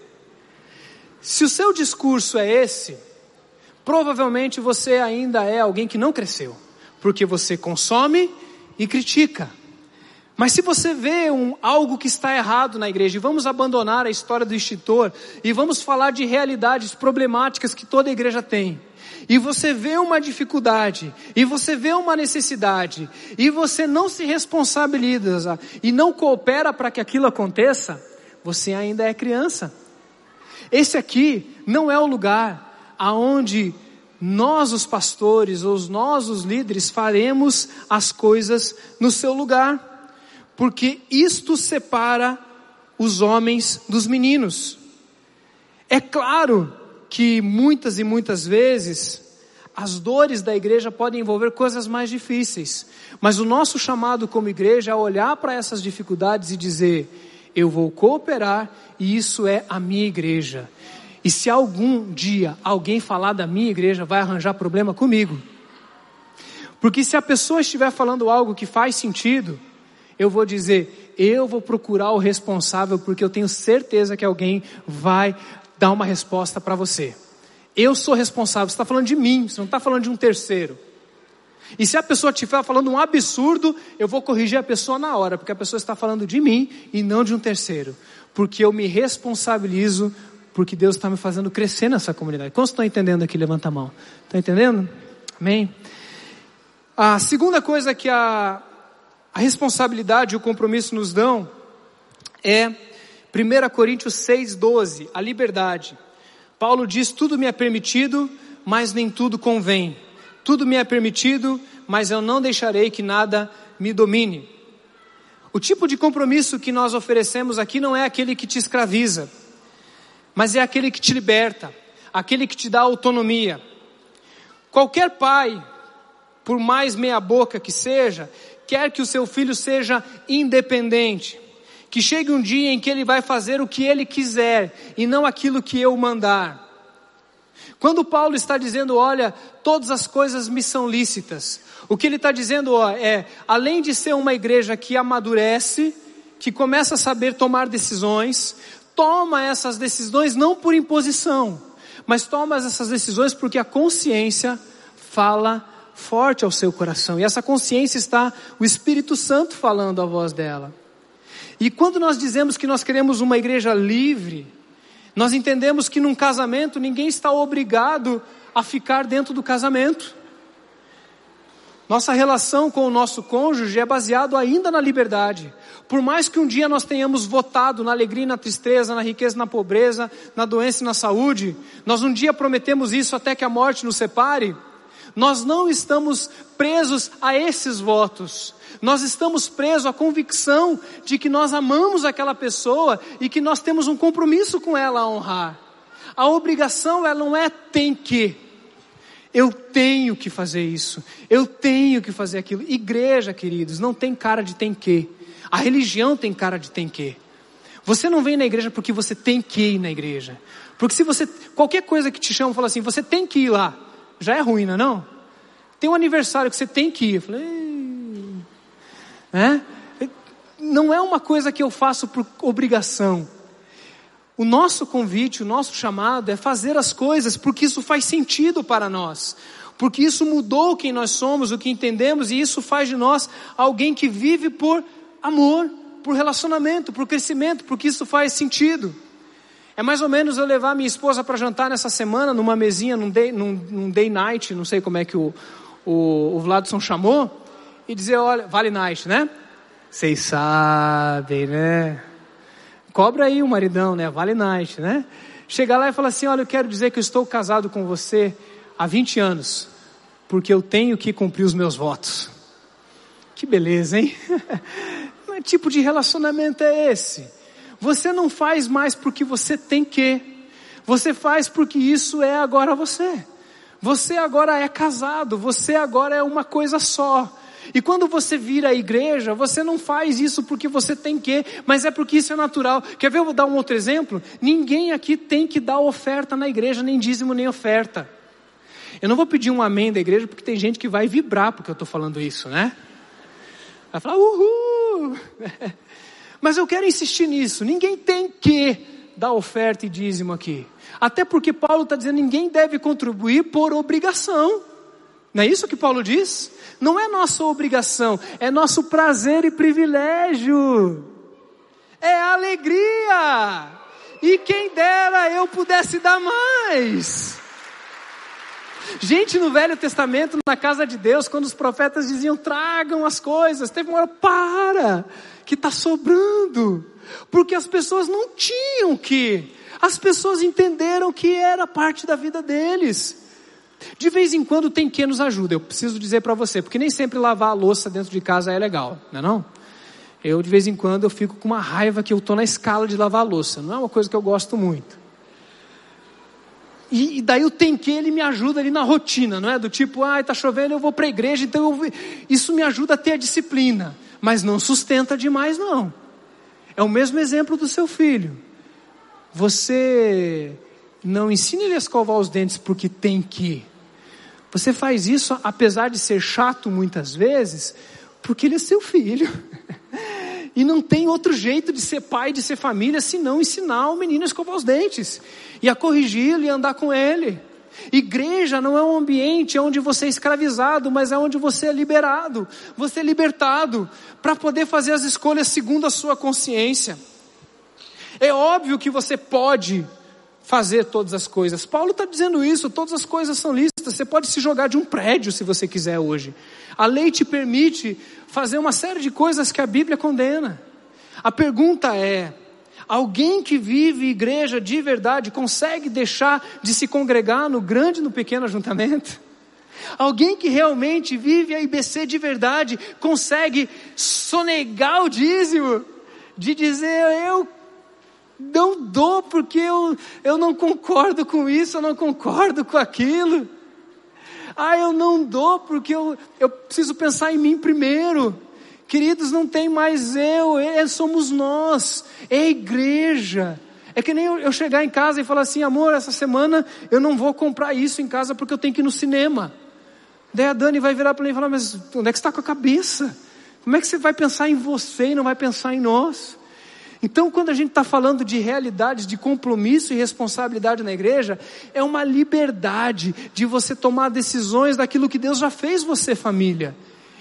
Se o seu discurso é esse, provavelmente você ainda é alguém que não cresceu, porque você consome e critica. Mas se você vê um, algo que está errado na igreja, e vamos abandonar a história do extintor, e vamos falar de realidades problemáticas que toda igreja tem, e você vê uma dificuldade, e você vê uma necessidade, e você não se responsabiliza e não coopera para que aquilo aconteça, você ainda é criança. Esse aqui não é o lugar aonde nós, os pastores, ou nós, os líderes, faremos as coisas no seu lugar porque isto separa os homens dos meninos. É claro que muitas e muitas vezes as dores da igreja podem envolver coisas mais difíceis, mas o nosso chamado como igreja é olhar para essas dificuldades e dizer: eu vou cooperar e isso é a minha igreja. E se algum dia alguém falar da minha igreja, vai arranjar problema comigo. Porque se a pessoa estiver falando algo que faz sentido, eu vou dizer, eu vou procurar o responsável porque eu tenho certeza que alguém vai dar uma resposta para você. Eu sou responsável, você está falando de mim, você não está falando de um terceiro. E se a pessoa estiver falando um absurdo, eu vou corrigir a pessoa na hora, porque a pessoa está falando de mim e não de um terceiro. Porque eu me responsabilizo, porque Deus está me fazendo crescer nessa comunidade. Quantos estão entendendo aqui? Levanta a mão. Está entendendo? Amém? A segunda coisa que a, a responsabilidade e o compromisso nos dão é 1 Coríntios 6,12, a liberdade. Paulo diz: Tudo me é permitido, mas nem tudo convém. Tudo me é permitido, mas eu não deixarei que nada me domine. O tipo de compromisso que nós oferecemos aqui não é aquele que te escraviza, mas é aquele que te liberta, aquele que te dá autonomia. Qualquer pai, por mais meia-boca que seja, quer que o seu filho seja independente, que chegue um dia em que ele vai fazer o que ele quiser e não aquilo que eu mandar. Quando Paulo está dizendo, olha, todas as coisas me são lícitas, o que ele está dizendo ó, é, além de ser uma igreja que amadurece, que começa a saber tomar decisões, toma essas decisões não por imposição, mas toma essas decisões porque a consciência fala forte ao seu coração. E essa consciência está o Espírito Santo falando a voz dela. E quando nós dizemos que nós queremos uma igreja livre, nós entendemos que num casamento ninguém está obrigado a ficar dentro do casamento. Nossa relação com o nosso cônjuge é baseado ainda na liberdade. Por mais que um dia nós tenhamos votado na alegria e na tristeza, na riqueza e na pobreza, na doença e na saúde, nós um dia prometemos isso até que a morte nos separe. Nós não estamos presos a esses votos. Nós estamos presos à convicção de que nós amamos aquela pessoa e que nós temos um compromisso com ela a honrar. A obrigação ela não é tem que. Eu tenho que fazer isso. Eu tenho que fazer aquilo. Igreja, queridos, não tem cara de tem que. A religião tem cara de tem que. Você não vem na igreja porque você tem que ir na igreja. Porque se você, qualquer coisa que te chama, fala assim, você tem que ir lá já é ruim, não é não? Tem um aniversário que você tem que ir. Eu falei, é? Não é uma coisa que eu faço por obrigação. O nosso convite, o nosso chamado é fazer as coisas porque isso faz sentido para nós. Porque isso mudou quem nós somos, o que entendemos, e isso faz de nós alguém que vive por amor, por relacionamento, por crescimento, porque isso faz sentido. É mais ou menos eu levar minha esposa para jantar nessa semana, numa mesinha, num day, num, num day night, não sei como é que o, o, o Vladson chamou, e dizer, olha, vale night, né? Vocês sabem, né? Cobra aí o maridão, né? Vale night, né? Chegar lá e falar assim, olha, eu quero dizer que eu estou casado com você há 20 anos, porque eu tenho que cumprir os meus votos. Que beleza, hein? [LAUGHS] que tipo de relacionamento é esse? Você não faz mais porque você tem que. Você faz porque isso é agora você. Você agora é casado, você agora é uma coisa só. E quando você vira a igreja, você não faz isso porque você tem que, mas é porque isso é natural. Quer ver eu vou dar um outro exemplo? Ninguém aqui tem que dar oferta na igreja, nem dízimo, nem oferta. Eu não vou pedir um amém da igreja porque tem gente que vai vibrar porque eu estou falando isso, né? Vai falar, uhul! [LAUGHS] Mas eu quero insistir nisso. Ninguém tem que dar oferta e dízimo aqui. Até porque Paulo está dizendo ninguém deve contribuir por obrigação. Não é isso que Paulo diz? Não é nossa obrigação, é nosso prazer e privilégio. É alegria. E quem dera eu pudesse dar mais. Gente, no Velho Testamento, na casa de Deus, quando os profetas diziam tragam as coisas, teve uma hora, para, que está sobrando. Porque as pessoas não tinham que. As pessoas entenderam que era parte da vida deles. De vez em quando tem que nos ajuda, eu preciso dizer para você, porque nem sempre lavar a louça dentro de casa é legal, não é não? Eu de vez em quando eu fico com uma raiva que eu estou na escala de lavar a louça, não é uma coisa que eu gosto muito. E, daí o tem que ele me ajuda ali na rotina, não é? Do tipo, ah, está chovendo, eu vou para a igreja, então eu, isso me ajuda a ter a disciplina, mas não sustenta demais não. É o mesmo exemplo do seu filho. Você não ensina ele a escovar os dentes porque tem que. Você faz isso, apesar de ser chato muitas vezes, porque ele é seu filho. [LAUGHS] E não tem outro jeito de ser pai, de ser família, senão ensinar o menino a escovar os dentes. E a corrigi-lo e andar com ele. Igreja não é um ambiente onde você é escravizado, mas é onde você é liberado, você é libertado, para poder fazer as escolhas segundo a sua consciência. É óbvio que você pode fazer todas as coisas. Paulo está dizendo isso, todas as coisas são lícitas. Você pode se jogar de um prédio se você quiser hoje. A lei te permite fazer uma série de coisas que a Bíblia condena. A pergunta é: alguém que vive igreja de verdade consegue deixar de se congregar no grande e no pequeno ajuntamento? Alguém que realmente vive a IBC de verdade consegue sonegar o dízimo? De dizer, eu não dou porque eu, eu não concordo com isso, eu não concordo com aquilo. Ah, eu não dou porque eu, eu preciso pensar em mim primeiro. Queridos, não tem mais eu, é, somos nós, é a igreja. É que nem eu, chegar em casa e falar assim, amor, essa semana eu não vou comprar isso em casa porque eu tenho que ir no cinema. Daí a Dani vai virar para mim e falar, mas onde é que está com a cabeça? Como é que você vai pensar em você e não vai pensar em nós? Então, quando a gente está falando de realidades de compromisso e responsabilidade na igreja, é uma liberdade de você tomar decisões daquilo que Deus já fez você, família.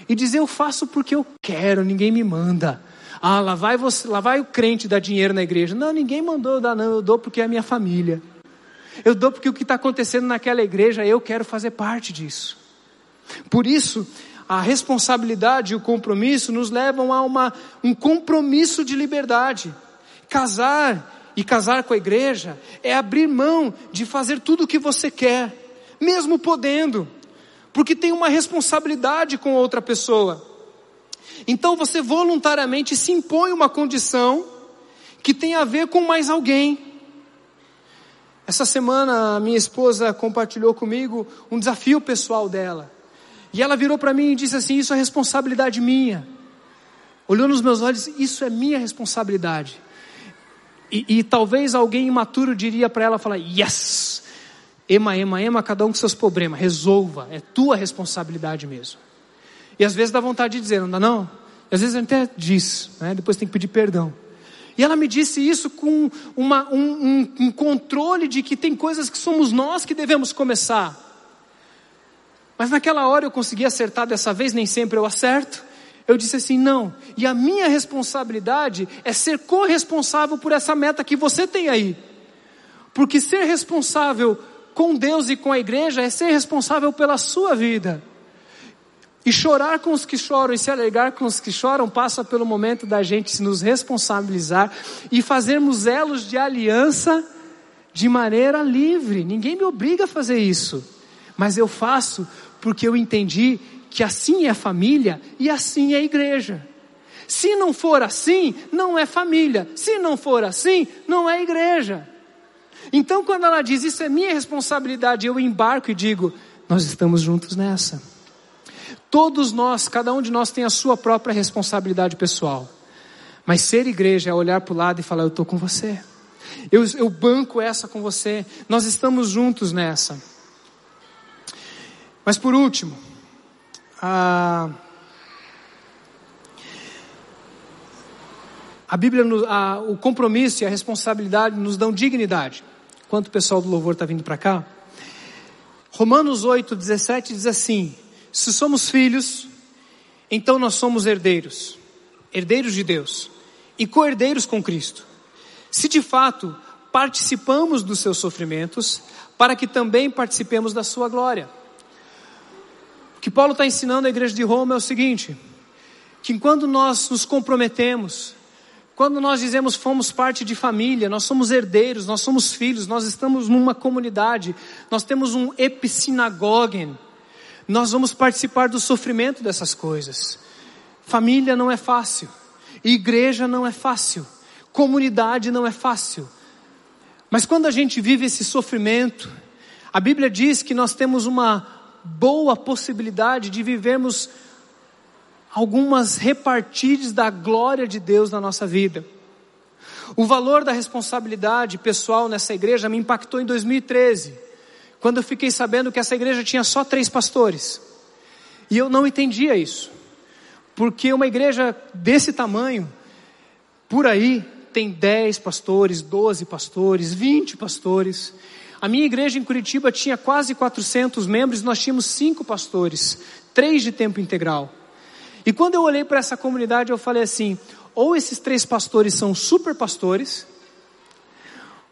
E dizer, eu faço porque eu quero, ninguém me manda. Ah, lá vai, você, lá vai o crente dar dinheiro na igreja. Não, ninguém mandou eu dar, não, eu dou porque é a minha família. Eu dou porque o que está acontecendo naquela igreja, eu quero fazer parte disso. Por isso, a responsabilidade e o compromisso nos levam a uma, um compromisso de liberdade. Casar e casar com a igreja é abrir mão de fazer tudo o que você quer, mesmo podendo, porque tem uma responsabilidade com outra pessoa. Então você voluntariamente se impõe uma condição que tem a ver com mais alguém. Essa semana minha esposa compartilhou comigo um desafio pessoal dela. E ela virou para mim e disse assim: Isso é responsabilidade minha. Olhou nos meus olhos, isso é minha responsabilidade. E, e talvez alguém imaturo diria para ela: falar, Yes, ema, ema, ema, cada um com seus problemas, resolva, é tua responsabilidade mesmo. E às vezes dá vontade de dizer, não dá não? E às vezes até diz, né? depois tem que pedir perdão. E ela me disse isso com uma, um, um, um controle de que tem coisas que somos nós que devemos começar. Mas naquela hora eu consegui acertar dessa vez, nem sempre eu acerto. Eu disse assim: não, e a minha responsabilidade é ser corresponsável por essa meta que você tem aí. Porque ser responsável com Deus e com a igreja é ser responsável pela sua vida. E chorar com os que choram e se alegrar com os que choram passa pelo momento da gente nos responsabilizar e fazermos elos de aliança de maneira livre. Ninguém me obriga a fazer isso, mas eu faço porque eu entendi que assim é família e assim é igreja. Se não for assim, não é família. Se não for assim, não é igreja. Então, quando ela diz isso é minha responsabilidade, eu embarco e digo: nós estamos juntos nessa. Todos nós, cada um de nós tem a sua própria responsabilidade pessoal. Mas ser igreja é olhar para o lado e falar: eu estou com você. Eu, eu banco essa com você. Nós estamos juntos nessa. Mas por último, a, a Bíblia, a, o compromisso e a responsabilidade nos dão dignidade. Enquanto o pessoal do louvor está vindo para cá, Romanos 8, 17 diz assim: Se somos filhos, então nós somos herdeiros, herdeiros de Deus e co-herdeiros com Cristo. Se de fato participamos dos seus sofrimentos, para que também participemos da sua glória. Que Paulo está ensinando à igreja de Roma é o seguinte: que quando nós nos comprometemos, quando nós dizemos fomos parte de família, nós somos herdeiros, nós somos filhos, nós estamos numa comunidade, nós temos um epissinagogen, nós vamos participar do sofrimento dessas coisas. Família não é fácil, igreja não é fácil, comunidade não é fácil. Mas quando a gente vive esse sofrimento, a Bíblia diz que nós temos uma boa possibilidade de vivermos algumas repartidas da glória de Deus na nossa vida. O valor da responsabilidade pessoal nessa igreja me impactou em 2013 quando eu fiquei sabendo que essa igreja tinha só três pastores. E eu não entendia isso. Porque uma igreja desse tamanho, por aí, tem 10 pastores, 12 pastores, 20 pastores. A minha igreja em Curitiba tinha quase 400 membros, nós tínhamos cinco pastores, três de tempo integral. E quando eu olhei para essa comunidade, eu falei assim: ou esses três pastores são super pastores,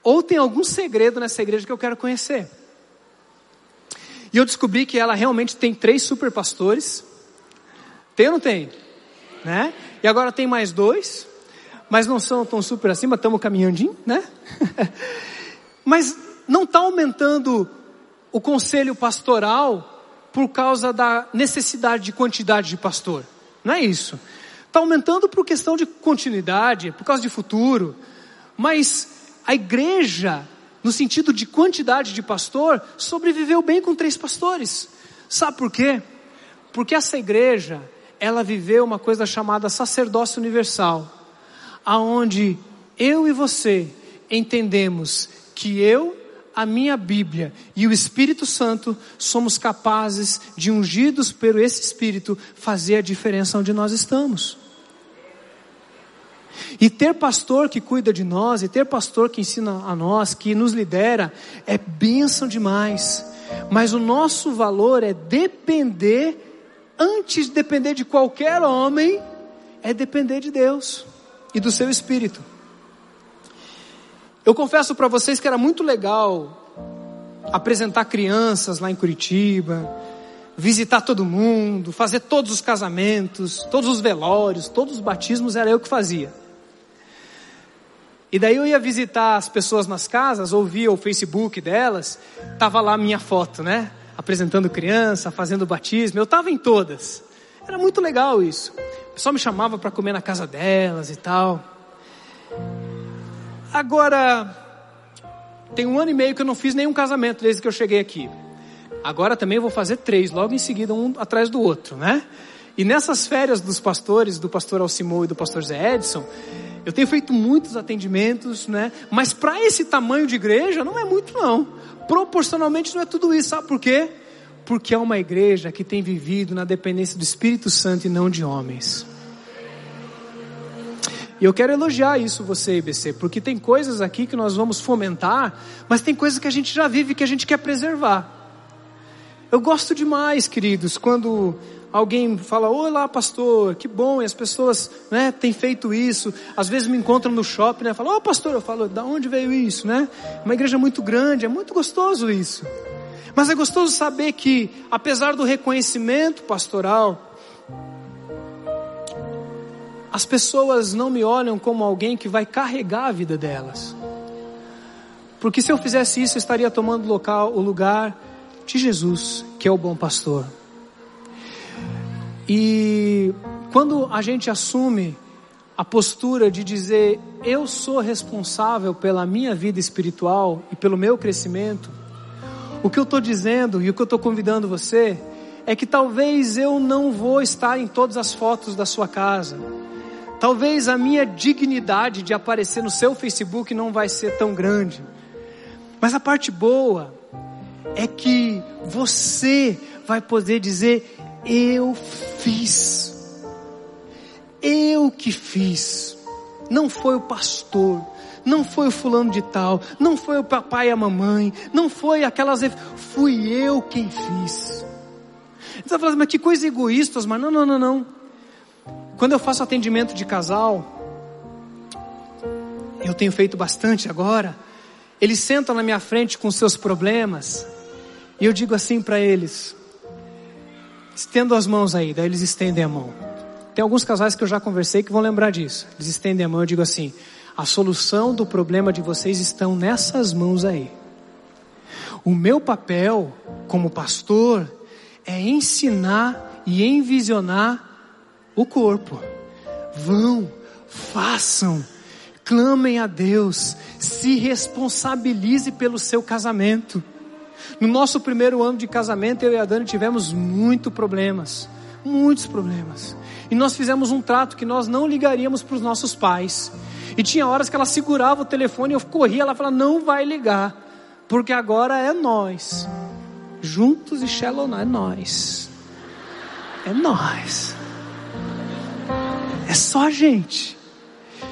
ou tem algum segredo nessa igreja que eu quero conhecer. E eu descobri que ela realmente tem três super pastores. Tem ou não tem? Né? E agora tem mais dois, mas não são tão super assim, [LAUGHS] mas estamos caminhandinho, né? mas não está aumentando o conselho pastoral por causa da necessidade de quantidade de pastor. Não é isso. Está aumentando por questão de continuidade, por causa de futuro. Mas a igreja no sentido de quantidade de pastor, sobreviveu bem com três pastores. Sabe por quê? Porque essa igreja, ela viveu uma coisa chamada sacerdócio universal, aonde eu e você entendemos que eu, a minha Bíblia e o Espírito Santo somos capazes de ungidos pelo esse Espírito fazer a diferença onde nós estamos. E ter pastor que cuida de nós, e ter pastor que ensina a nós, que nos lidera, é bênção demais. Mas o nosso valor é depender, antes de depender de qualquer homem, é depender de Deus e do seu Espírito. Eu confesso para vocês que era muito legal apresentar crianças lá em Curitiba, visitar todo mundo, fazer todos os casamentos, todos os velórios, todos os batismos, era eu que fazia. E daí eu ia visitar as pessoas nas casas, ouvia o Facebook delas, tava lá a minha foto, né? Apresentando criança, fazendo batismo, eu tava em todas. Era muito legal isso. O pessoal me chamava para comer na casa delas e tal. Agora, tem um ano e meio que eu não fiz nenhum casamento desde que eu cheguei aqui. Agora também vou fazer três, logo em seguida, um atrás do outro, né? E nessas férias dos pastores, do pastor Alcimou e do pastor Zé Edson, eu tenho feito muitos atendimentos, né? Mas para esse tamanho de igreja não é muito não. Proporcionalmente não é tudo isso, sabe por quê? Porque é uma igreja que tem vivido na dependência do Espírito Santo e não de homens. E eu quero elogiar isso você, IBC, porque tem coisas aqui que nós vamos fomentar, mas tem coisas que a gente já vive que a gente quer preservar. Eu gosto demais, queridos, quando alguém fala, olá pastor, que bom, e as pessoas né, têm feito isso, às vezes me encontram no shopping, né, falam, ô oh, pastor, eu falo, da onde veio isso, né? Uma igreja muito grande, é muito gostoso isso. Mas é gostoso saber que, apesar do reconhecimento pastoral, as pessoas não me olham como alguém que vai carregar a vida delas. Porque se eu fizesse isso, eu estaria tomando local, o lugar de Jesus, que é o bom pastor. E quando a gente assume a postura de dizer eu sou responsável pela minha vida espiritual e pelo meu crescimento, o que eu estou dizendo e o que eu estou convidando você é que talvez eu não vou estar em todas as fotos da sua casa. Talvez a minha dignidade de aparecer no seu Facebook não vai ser tão grande. Mas a parte boa é que você vai poder dizer eu fiz. Eu que fiz. Não foi o pastor, não foi o fulano de tal, não foi o papai e a mamãe, não foi aquelas. Fui eu quem fiz. Você vai falar, mas que coisa egoísta, mas não, não, não, não. Quando eu faço atendimento de casal, eu tenho feito bastante agora. Eles sentam na minha frente com seus problemas, e eu digo assim para eles: estendo as mãos aí, daí eles estendem a mão. Tem alguns casais que eu já conversei que vão lembrar disso. Eles estendem a mão, eu digo assim: a solução do problema de vocês estão nessas mãos aí. O meu papel como pastor é ensinar e envisionar o corpo. Vão, façam, clamem a Deus, se responsabilize pelo seu casamento. No nosso primeiro ano de casamento, eu e a Dani tivemos muitos problemas, muitos problemas. E nós fizemos um trato que nós não ligaríamos para os nossos pais. E tinha horas que ela segurava o telefone e eu corria, ela falava: "Não vai ligar, porque agora é nós. Juntos e Shallow, é nós. É nós. É só a gente.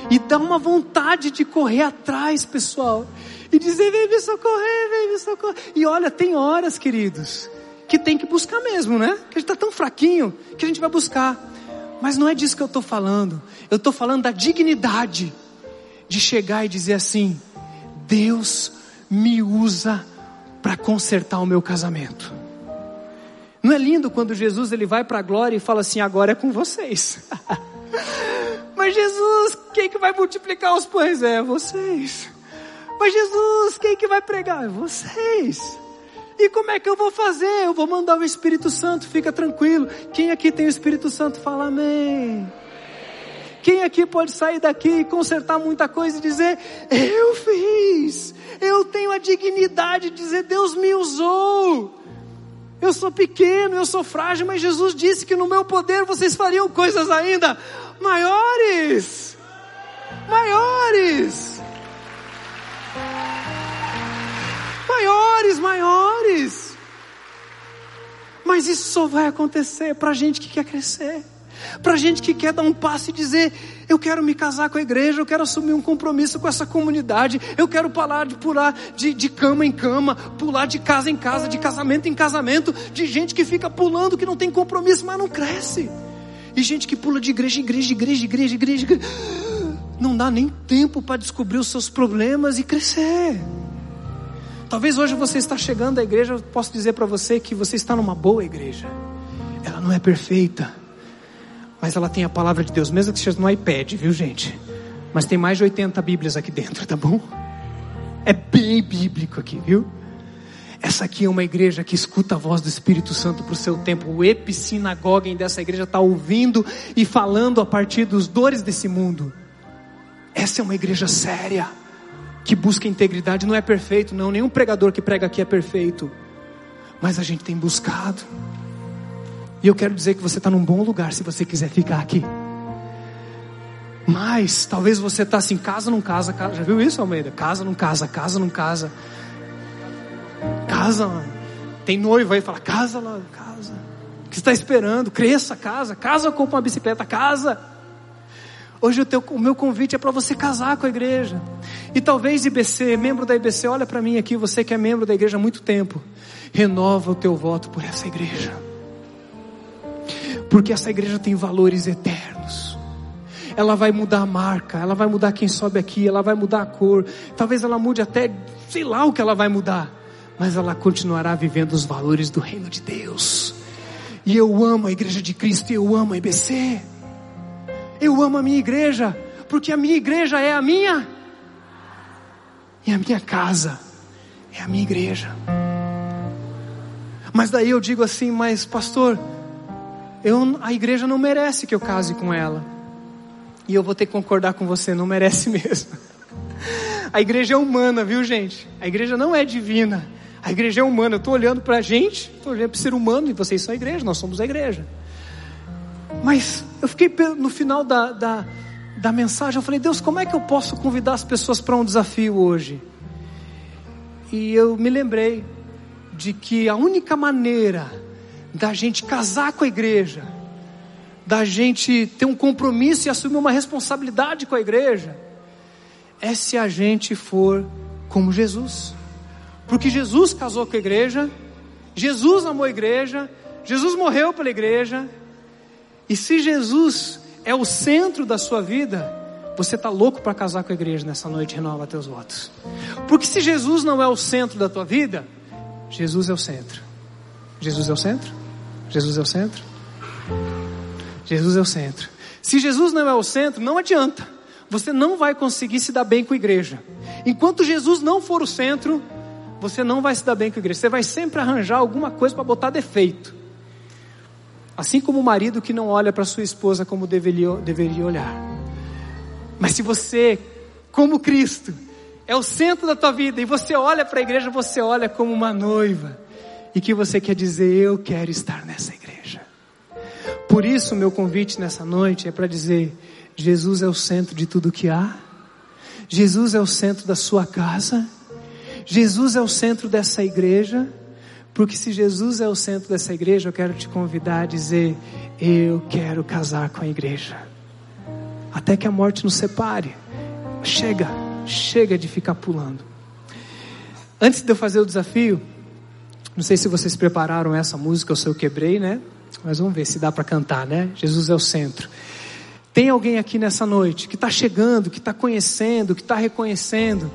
E dá uma vontade de correr atrás, pessoal. E dizer, vem me socorrer, vem me socorrer. E olha, tem horas, queridos, que tem que buscar mesmo, né? Que a gente está tão fraquinho que a gente vai buscar. Mas não é disso que eu estou falando. Eu estou falando da dignidade de chegar e dizer assim: Deus me usa para consertar o meu casamento. Não é lindo quando Jesus ele vai para a glória e fala assim: agora é com vocês. [LAUGHS] Mas Jesus, quem que vai multiplicar os pães? É vocês. Mas Jesus, quem que vai pregar? É vocês. E como é que eu vou fazer? Eu vou mandar o Espírito Santo, fica tranquilo. Quem aqui tem o Espírito Santo, fala amém. Quem aqui pode sair daqui e consertar muita coisa e dizer: Eu fiz, eu tenho a dignidade de dizer: Deus me usou. Eu sou pequeno, eu sou frágil, mas Jesus disse que no meu poder vocês fariam coisas ainda maiores. Maiores. Maiores, maiores. Mas isso só vai acontecer para gente que quer crescer. Para gente que quer dar um passo e dizer: Eu quero me casar com a igreja, eu quero assumir um compromisso com essa comunidade, eu quero pular de, pular de, de cama em cama, pular de casa em casa, de casamento em casamento, de gente que fica pulando, que não tem compromisso, mas não cresce. E gente que pula de igreja em igreja, igreja, igreja, igreja, igreja. Não dá nem tempo para descobrir os seus problemas e crescer. Talvez hoje você está chegando à igreja, eu posso dizer para você que você está numa boa igreja. Ela não é perfeita mas ela tem a palavra de Deus, mesmo que seja no iPad, viu gente? Mas tem mais de 80 Bíblias aqui dentro, tá bom? É bem bíblico aqui, viu? Essa aqui é uma igreja que escuta a voz do Espírito Santo para o seu tempo. O epissinagoga dessa igreja está ouvindo e falando a partir dos dores desse mundo. Essa é uma igreja séria, que busca integridade. Não é perfeito, não. Nenhum pregador que prega aqui é perfeito. Mas a gente tem buscado. E eu quero dizer que você está num bom lugar se você quiser ficar aqui. Mas talvez você está assim, casa não casa, casa, já viu isso, Almeida? Casa não casa, casa não casa. Casa, tem noivo aí, fala, casa lá, casa. O que está esperando? Cresça, casa, casa compra uma bicicleta, casa. Hoje o, teu, o meu convite é para você casar com a igreja. E talvez IBC, membro da IBC, olha para mim aqui, você que é membro da igreja há muito tempo, renova o teu voto por essa igreja. Porque essa igreja tem valores eternos. Ela vai mudar a marca, ela vai mudar quem sobe aqui, ela vai mudar a cor. Talvez ela mude até, sei lá o que ela vai mudar. Mas ela continuará vivendo os valores do reino de Deus. E eu amo a igreja de Cristo eu amo a IBC. Eu amo a minha igreja, porque a minha igreja é a minha. E a minha casa é a minha igreja. Mas daí eu digo assim, mas pastor, eu, a igreja não merece que eu case com ela. E eu vou ter que concordar com você, não merece [LAUGHS] mesmo. A igreja é humana, viu gente? A igreja não é divina. A igreja é humana. Eu estou olhando para a gente, estou olhando para o ser humano e vocês são a igreja, nós somos a igreja. Mas eu fiquei no final da, da, da mensagem, eu falei, Deus, como é que eu posso convidar as pessoas para um desafio hoje? E eu me lembrei de que a única maneira da gente casar com a igreja, da gente ter um compromisso e assumir uma responsabilidade com a igreja, é se a gente for como Jesus. Porque Jesus casou com a igreja, Jesus amou a igreja, Jesus morreu pela igreja. E se Jesus é o centro da sua vida, você está louco para casar com a igreja nessa noite, renova teus votos. Porque se Jesus não é o centro da tua vida, Jesus é o centro. Jesus é o centro? Jesus é o centro? Jesus é o centro. Se Jesus não é o centro, não adianta. Você não vai conseguir se dar bem com a igreja. Enquanto Jesus não for o centro, você não vai se dar bem com a igreja. Você vai sempre arranjar alguma coisa para botar defeito. Assim como o marido que não olha para sua esposa como deveria, deveria olhar. Mas se você, como Cristo, é o centro da tua vida e você olha para a igreja, você olha como uma noiva e que você quer dizer: Eu quero estar nessa igreja. Por isso, meu convite nessa noite é para dizer: Jesus é o centro de tudo que há, Jesus é o centro da sua casa, Jesus é o centro dessa igreja. Porque se Jesus é o centro dessa igreja, eu quero te convidar a dizer: Eu quero casar com a igreja. Até que a morte nos separe. Chega, chega de ficar pulando. Antes de eu fazer o desafio, não sei se vocês prepararam essa música ou se eu quebrei, né? Mas vamos ver se dá para cantar, né? Jesus é o centro. Tem alguém aqui nessa noite que está chegando, que está conhecendo, que está reconhecendo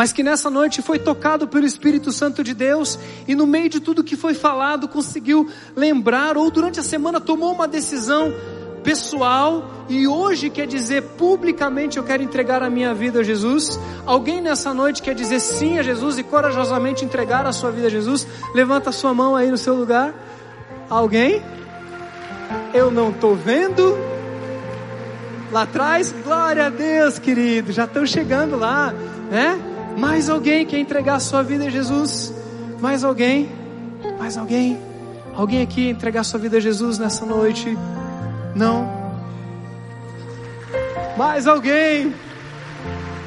mas que nessa noite foi tocado pelo Espírito Santo de Deus e no meio de tudo que foi falado conseguiu lembrar ou durante a semana tomou uma decisão pessoal e hoje quer dizer publicamente eu quero entregar a minha vida a Jesus. Alguém nessa noite quer dizer sim a Jesus e corajosamente entregar a sua vida a Jesus? Levanta a sua mão aí no seu lugar. Alguém? Eu não estou vendo. Lá atrás, glória a Deus, querido. Já estão chegando lá, né? Mais alguém quer entregar a sua vida a Jesus? Mais alguém? Mais alguém? Alguém aqui entregar a sua vida a Jesus nessa noite? Não? Mais alguém?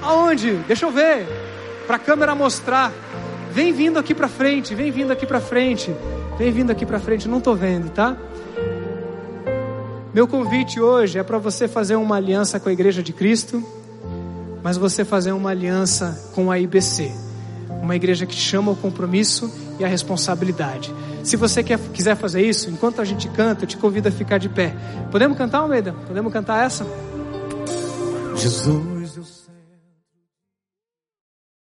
Aonde? Deixa eu ver. Para a câmera mostrar. Vem vindo aqui para frente, vem vindo aqui para frente. Vem vindo aqui para frente, não estou vendo, tá? Meu convite hoje é para você fazer uma aliança com a Igreja de Cristo mas você fazer uma aliança com a IBC, uma igreja que chama o compromisso e a responsabilidade. Se você quer, quiser fazer isso, enquanto a gente canta, eu te convido a ficar de pé. Podemos cantar, Almeida? Podemos cantar essa? Jesus,